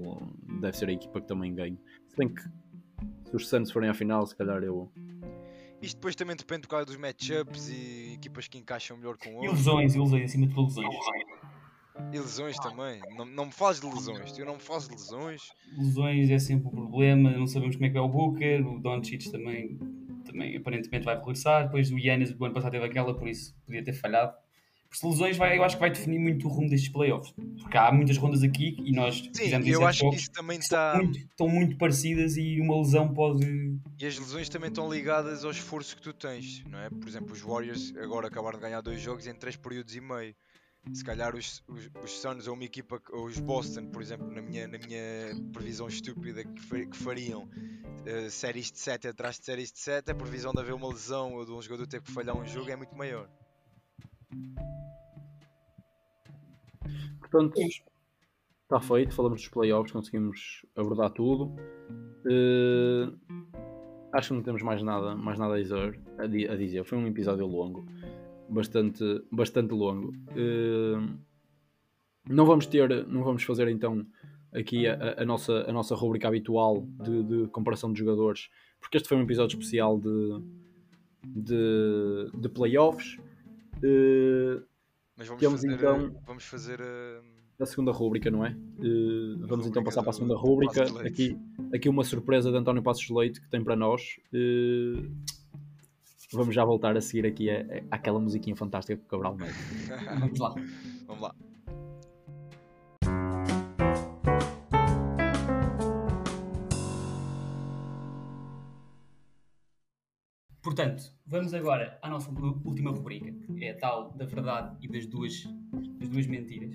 S2: deve ser a equipa que também ganha. Se bem que se os Suns forem à final, se calhar eu.
S4: Isto depois também depende do caso dos matchups e equipas que encaixam melhor com outros.
S3: Ilusões, ilusões, acima de tudo lesões.
S4: E lesões também. Não, não me fales de lesões. Eu não me faço de lesões.
S3: Lesões é sempre um problema. Não sabemos como é que é o Booker. O Doncic também, também aparentemente vai regressar. Depois o Yannis do ano passado teve aquela, por isso podia ter falhado. Porque lesões vai, eu acho que vai definir muito o rumo destes playoffs. Porque há muitas rondas aqui e nós
S4: Sim, fizemos eu acho que isso também está.
S3: Muito, estão muito parecidas e uma lesão pode.
S4: E as lesões também estão ligadas ao esforço que tu tens, não é? Por exemplo, os Warriors agora acabaram de ganhar dois jogos em três períodos e meio. Se calhar os, os, os Suns ou uma equipa, ou os Boston, por exemplo, na minha, na minha previsão estúpida que, que fariam uh, séries de 7 atrás de séries de 7, a previsão de haver uma lesão ou de um jogador ter que falhar um jogo é muito maior.
S2: Portanto, está feito. Falamos dos playoffs, conseguimos abordar tudo. Uh, acho que não temos mais nada, mais nada a dizer, a dizer. Foi um episódio longo, bastante, bastante longo. Uh, não vamos ter, não vamos fazer então aqui a, a nossa, a nossa rubrica habitual de, de, comparação de jogadores, porque este foi um episódio especial de, de, de playoffs. Uh,
S4: Mas vamos Temos, fazer, então, vamos fazer a...
S2: a segunda rúbrica, não é? Uh, vamos então passar para a segunda rúbrica. Aqui, aqui uma surpresa de António Passos Leite que tem para nós. Uh, vamos já voltar a seguir aqui a, a, aquela musiquinha fantástica que o Cabral mete.
S3: vamos lá.
S4: Vamos lá.
S3: Portanto, vamos agora à nossa última rubrica, que é a tal da verdade e das duas, das duas mentiras.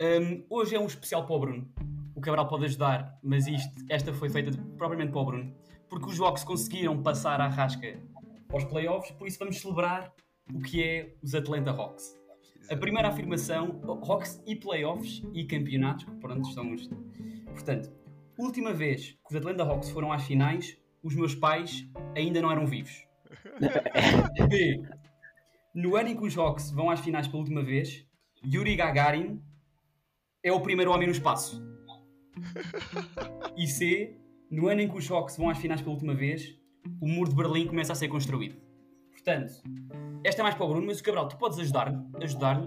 S3: Um, hoje é um especial para o Bruno. O Cabral pode ajudar, mas isto, esta foi feita de, propriamente para o Bruno, porque os Hawks conseguiram passar à rasca aos playoffs, por isso vamos celebrar o que é os Atlanta Hawks. A primeira afirmação, Hawks e playoffs e campeonatos, pronto, estão os... Portanto, última vez que os Atlanta Hawks foram às finais, os meus pais ainda não eram vivos. B. No ano em que os Hawks vão às finais pela última vez, Yuri Gagarin é o primeiro homem no espaço. E C. No ano em que os Hawks vão às finais pela última vez, o muro de Berlim começa a ser construído. Portanto, esta é mais para o Bruno, mas o Cabral, tu podes ajudar-me ajudar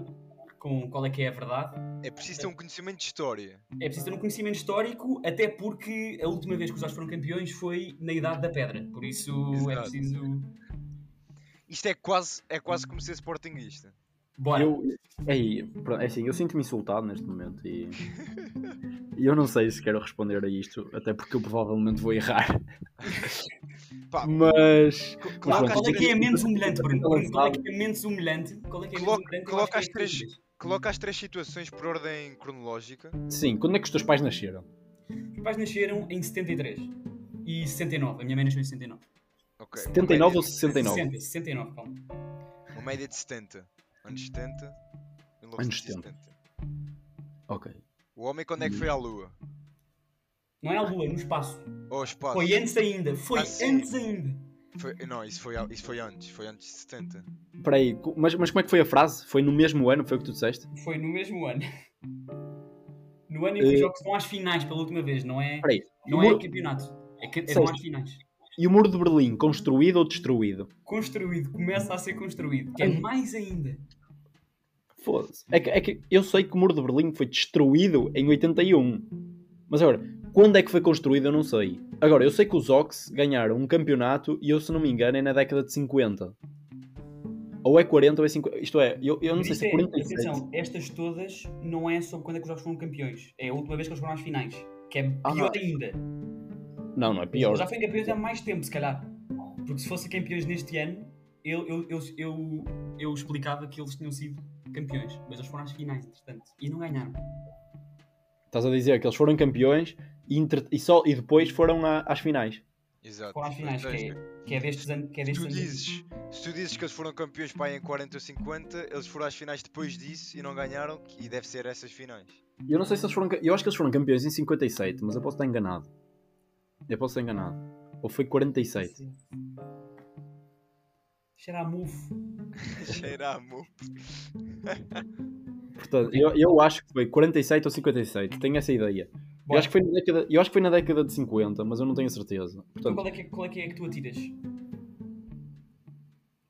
S3: com qual é que é a verdade.
S4: É preciso ter um conhecimento de história.
S3: É preciso ter um conhecimento histórico, até porque a última vez que os Hawks foram campeões foi na Idade da Pedra. Por isso é
S4: Exato.
S3: preciso.
S4: Isto é quase, é quase como ser sportinguista.
S3: Bora!
S2: Eu, pronto, é assim, eu sinto-me insultado neste momento e, eu não sei se quero responder a isto, até porque eu provavelmente vou errar.
S4: Pá,
S2: Mas.
S3: Qual,
S2: mas
S3: qual é que é menos humilhante, Bruno? Qual é que é menos humilhante? Qual é que é menos
S4: Coloca-
S3: humilhante? Eu
S4: coloca
S3: é
S4: as três-. Coloca as três situações por ordem cronológica.
S2: Sim, quando é que os teus pais nasceram?
S3: Os pais nasceram em 73 e 69. A minha mãe nasceu em 69.
S4: Ok, uma
S2: 79 ou
S4: média-
S2: 69?
S3: 60, 69, calma.
S4: Uma média de 70. Anos 70.
S2: Anos
S4: 1970.
S2: Ok.
S4: O homem quando é que foi à Lua?
S3: Não é a Lua, no espaço.
S4: Ou ao espaço?
S3: Foi antes ainda. Foi
S4: Ah,
S3: antes ainda.
S4: Foi- Não, isso foi, isso foi antes. Foi antes de 70.
S2: Espera aí, co- mas, mas como é que foi a frase? Foi no mesmo ano, foi o que tu disseste?
S3: Foi no mesmo ano. No ano em que os
S2: Eh,
S3: jogos vão às finais pela última vez, não é,
S2: Espera aí.
S3: não é
S2: muro-
S3: campeonato. É que é vão às finais.
S2: E o muro de Berlim, construído ou destruído?
S3: Construído, começa a ser construído. Que é
S2: Ai.
S3: mais ainda.
S2: Foda-se. É que, é que eu sei que o muro de Berlim foi destruído em 81. Mas agora, quando é que foi construído eu não sei. Agora, eu sei que os Ox ganharam um campeonato e eu, se não me engano, é na década de 50. Ou é 40 ou é 50. Isto é, eu, eu não
S3: Mas
S2: sei se é
S3: é-
S2: 47.
S3: Atenção, estas todas não é sobre quando é que os jogos foram campeões. É a última vez que eles foram às finais. Que é
S2: Ah,
S3: pior
S2: não.
S3: ainda.
S2: Não, não é pior.
S3: Eles já foram campeões há mais tempo, se calhar. Porque se fossem campeões neste ano, eu, eu, eu, eu, eu explicava que eles tinham sido campeões. Mas eles foram às finais, entretanto. E não ganharam.
S2: Estás a dizer que eles foram campeões e, entre- e só, e depois foram à- às finais.
S4: Exato.
S3: Foram às finais, que é, que é destes anos. Que é
S4: se,
S3: destes
S4: tu
S3: anos.
S4: dizes, se tu dizes que eles foram campeões para aí em 40 ou 50, eles foram às finais depois disso e não ganharam, e deve ser essas finais.
S2: Eu não sei se eles foram. Eu acho que eles foram campeões em 57, mas eu posso estar enganado. Eu posso estar enganado. Ou foi 47.
S3: Cheira a mufo.
S4: Cheira a mu.
S2: Portanto, eu, eu acho que foi 47 ou 57. Tenho essa ideia. Eu acho, que foi na década, eu acho que foi na década de 50, mas eu não tenho certeza.
S3: Então
S2: Portanto,
S3: qual é, que, qual é que é que tu atiras?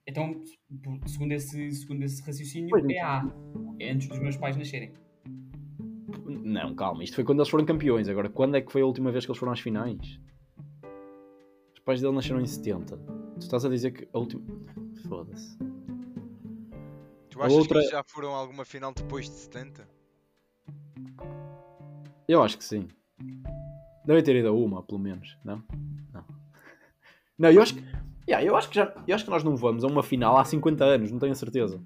S3: Então, segundo esse, segundo esse raciocínio,
S2: Pois,
S3: é A. É antes dos meus pais nascerem.
S2: não, calma. Isto foi quando eles foram campeões. Agora, quando é que foi a última vez que eles foram às finais? Os pais dele nasceram em 70. Tu estás a dizer que a última. Foda-se.
S4: Tu achas
S2: outra-
S4: que eles já foram a alguma final depois de 70?
S2: Eu acho que sim. Deve ter ido a uma, pelo menos, não? Não. Não, eu acho que. Yeah, eu, acho que já, eu acho que nós não vamos a uma final há 50 anos, não tenho a certeza.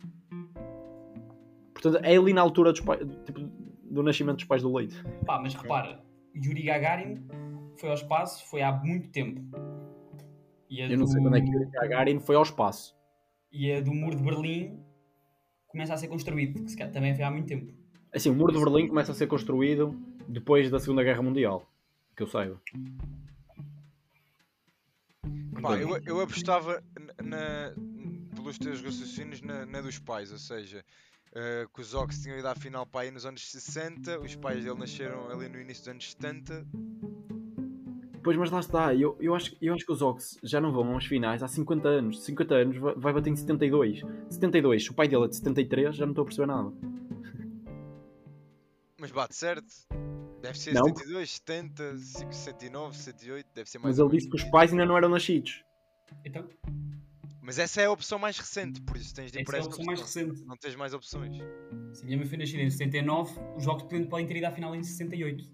S2: Portanto, é ali na altura dos pais, tipo, do nascimento dos pais do leite.
S3: Pá, mas repara, Yuri Gagarin foi ao espaço, foi há muito tempo.
S2: Eu não sei
S3: do,
S2: quando é que o Gagarin foi ao espaço.
S3: e a do muro de Berlim começa a ser construído, que se calhar também foi há muito tempo.
S2: Assim, o muro de Berlim começa a ser construído depois da Segunda Guerra Mundial. Que eu saiba.
S4: Pá, eu, eu apostava na, na- pelos teus raciocínios na, na dos pais, ou seja, eh, que os Ox tinham ido à final para aí nos anos 60, os pais dele nasceram ali no início dos anos 70.
S2: Pois, mas lá está. Eu, eu, acho, eu acho que os Ox já não vão aos finais há 50 anos. 50 anos vai, vai bater em 72. 72. Se o pai dele é de 73, já não estou a perceber nada.
S4: Mas bate certo. Deve ser
S2: Não.
S4: 72, 70, 69, 78, deve ser mais
S2: Mas ele disse que os pais ainda não eram nascidos.
S3: Então,
S4: Mas essa é a opção mais recente, por isso tens de ir
S3: essa é a opção mais recente.
S4: Não tens mais opções.
S3: Se a minha mãe foi nascida em 79, os jogos podem podem ter ido à final em 68.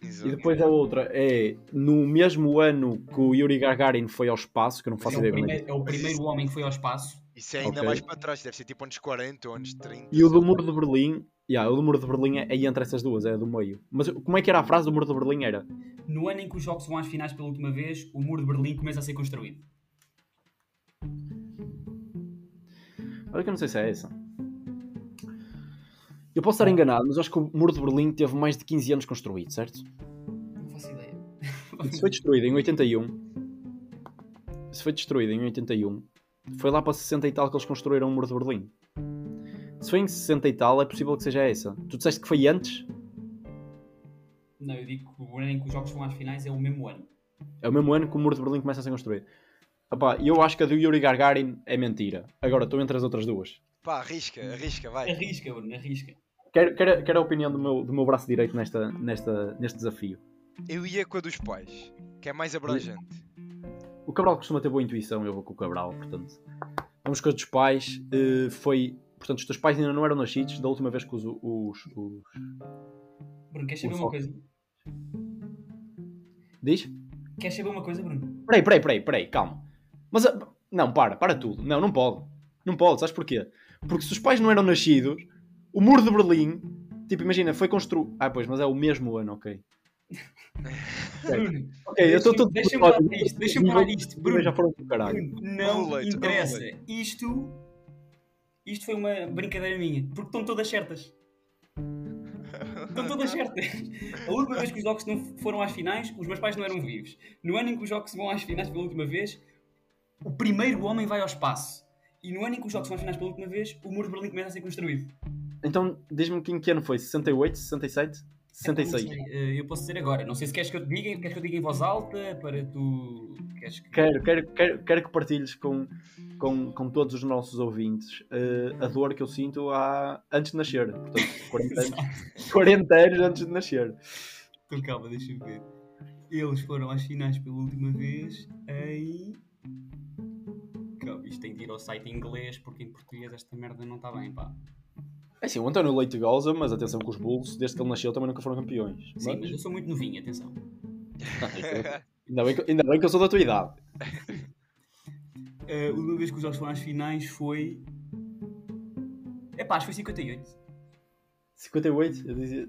S4: Exato.
S2: E depois a outra é no mesmo ano que o Yuri Gagarin foi ao espaço, que eu não faço
S3: é, o
S2: ideia como é
S3: primeiro, é o primeiro homem que foi ao espaço.
S4: Isso é ainda
S2: Ok.
S4: mais para trás, deve ser tipo anos 40 ou anos 30.
S2: E o do Muro de Berlim, yeah, o do Muro de Berlim é, entre essas duas, é do meio. Mas como é que era a frase do Muro de Berlim? Era
S3: No ano em que os jogos vão às finais pela última vez, o muro de Berlim começa a ser construído.
S2: Olha que eu não sei se é essa. Eu posso estar enganado, mas acho que o Muro de Berlim teve mais de 15 anos construído, certo?
S3: Não faço ideia.
S2: Isso foi destruído em 81. se foi destruída em 81, foi lá para 60 e tal que eles construíram o muro de Berlim. Se foi em 60 e tal, é possível que seja essa. Tu disseste que foi antes?
S3: Não, eu digo que o ano em que os jogos vão às finais é o mesmo ano.
S2: É o mesmo ano que o muro de Berlim começa a ser construído. Epá, eu acho que a do Yuri Gagarin é mentira. Agora, estou entre as outras duas.
S4: Pá, arrisca, arrisca, vai.
S3: Arrisca, Bruno, arrisca.
S2: Quero, quero, quero a opinião do meu, do meu braço direito nesta, nesta, neste desafio.
S4: Eu ia com a dos pais, que é mais abrangente.
S2: O Cabral costuma ter boa intuição, eu vou com o Cabral, portanto. Vamos com a dos pais. eh, foi. Portanto, os teus pais ainda não eram nascidos da última vez que os. os, os...
S3: Bruno, queres saber uma coisa?
S2: Diz?
S3: Queres saber uma coisa, Bruno?
S2: Peraí, peraí, peraí, peraí, calma. Mas. ah, Não, para, para tudo. Não, não pode. Não pode, sabes porquê? Porque se os pais não eram nascidos, o muro de Berlim, tipo, imagina, foi construído. Ah, pois, mas é o mesmo ano, ok.
S3: Bruno,
S2: Ok, eu estou todo.
S3: deixa-me falar isto, deixa-me falar isto. Bruno,
S2: já foram do caralho.
S3: Bruno, não interessa. Isto, isto foi uma brincadeira minha, porque estão todas certas. Estão todas certas. A última vez que os jogos não foram às finais, os meus pais não eram vivos. No ano em que os jogos vão às finais pela última vez, o primeiro homem vai ao espaço. E no ano em que os jogos vão às finais pela última vez, o muro de Berlim começa a ser construído.
S2: Então, diz-me que ano foi? 68, 67, 66?
S3: Não sei, eh, Eu posso dizer agora. Não sei se queres que eu te diga, queres que eu diga em voz alta para tu. Queres que...
S2: Quero, quero, quero, quero que partilhes com, com, com todos os nossos ouvintes eh, a dor que eu sinto há, antes de nascer. Portanto, 40 anos, 40 anos antes de nascer.
S3: Então calma, deixa-me ver. Eles foram às finais pela última vez em. Calma, isto tem de ir ao site em inglês porque em português esta merda não está bem, pá.
S2: É assim, o António Leite goza, mas atenção com os Bulls, desde que ele nasceu também nunca foram campeões.
S3: Sim, mas
S2: Mas-
S3: eu sou muito novinho, atenção.
S2: ainda, bem que, ainda bem que eu sou da tua idade.
S3: Eh, a última vez que os jogos foram às finais foi. É pá, que foi 58.
S2: 58? Eu dizia...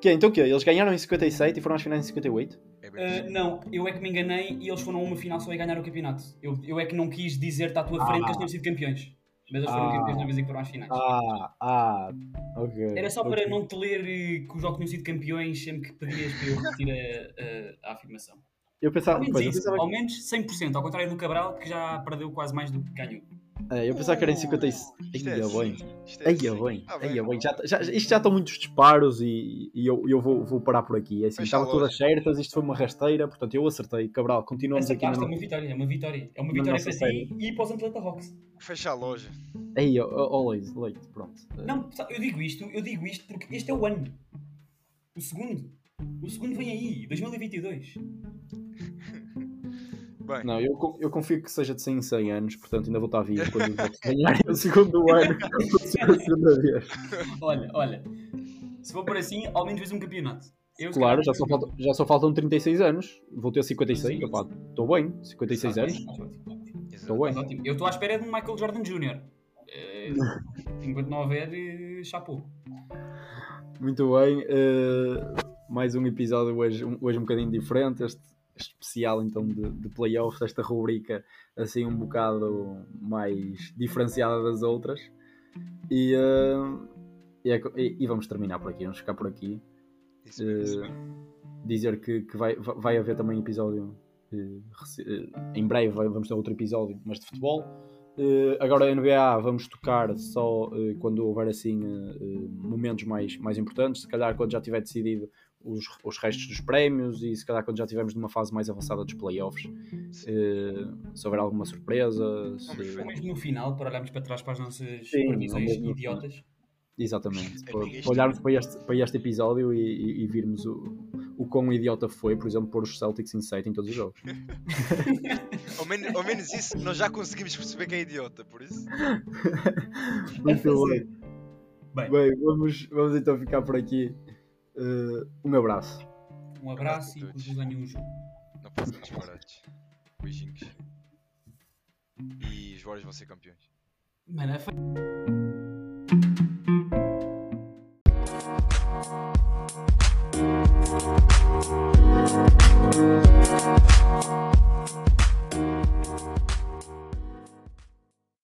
S2: Que, então o quê? Eles ganharam em 57 e foram às finais em 58?
S4: É bem
S3: Eh, não, eu é que me enganei e eles foram a uma final só e ganharam o campeonato. Eu, eu é que não quis dizer-te à tua frente que eles tinham sido campeões. Mas eles foram
S2: Ah.
S3: campeões na vez em que foram às finais.
S2: Ah, ah, ok.
S3: Era só
S2: ok.
S3: para não te ler eh, que os jogos tinham sido campeões sempre que pedias para eu repetir a, a, a afirmação.
S2: Eu pensava,
S3: Ao menos
S2: pois,
S3: isso,
S2: pensava,
S3: ao menos 100%, ao contrário do Cabral que já perdeu quase mais do que ganhou.
S2: é, eu pensava que era em 56.
S4: Isto é
S2: bem.
S4: isto é
S2: Aí é bem, aí é bem. Já, já, isto já estão muitos disparos e, e eu, eu vou, vou parar por aqui. É assim, estava todas certas, isto foi uma rasteira, portanto eu acertei. Cabral, continuamos aqui.
S3: Acertaste,
S2: Na...
S3: é uma vitória, é uma vitória. É uma vitória para ti e para os Atlanta Hawks.
S4: Fecha a loja.
S2: Aí, ó, ó, Leite, Leite, pronto.
S3: Não, eu digo isto, eu digo isto porque este é o ano. O segundo. O segundo vem aí, 2022.
S4: Bem,
S2: Não, eu, eu confio que seja de 100 em 100 anos, portanto ainda vou estar vivo quando Bucks ganharem o segundo ano pela segunda vez.
S3: Olha, olha. Se for por assim, ao menos vês um campeonato. Eu,
S2: Claro, já só, faltam, já só faltam 36 anos. Vou ter 56, opá, estou bem, 56 anos, estou bem.
S3: Eu estou à espera de um Michael Jordan Jr. Enquanto não houver, eh, chapou.
S2: Muito bem, eh, mais um episódio hoje, um- hoje um bocadinho diferente, este especial então de, de playoffs, esta rubrica assim um bocado mais diferenciada das outras. E, eh, e, e- vamos terminar por aqui, vamos ficar por aqui.
S4: isso mesmo, isso mesmo.
S2: dizer que, que vai, va- vai haver também episódio eh, em breve vamos ter outro episódio mas de futebol agora a NBA vamos tocar só quando houver assim momentos mais, mais importantes se calhar quando já tiver decidido os, os restos dos prémios e se calhar quando já estivermos numa fase mais avançada dos playoffs eh, se houver alguma surpresa se-
S3: Ou mesmo no final, para olharmos para trás para as nossas
S2: Sim,
S3: previsões
S2: no
S3: idiotas.
S2: Exatamente.
S4: É
S2: Para, para olharmos para este, para este episódio e, e- e virmos o, o quão idiota foi, por exemplo, pôr os Celtics em 7 em todos os jogos.
S4: Ao, menos, ao menos isso nós já conseguimos perceber que é idiota, por isso.
S2: Muito
S3: fazer.
S2: bem.
S3: Bem.
S2: Bem, vamos, vamos então ficar por aqui. Uh, um abraço.
S3: Um abraço, e que vos ganhe um jogo.
S4: Não passamos baratos. Beijinhos. E os Warriors vão ser campeões.
S3: Mano, é.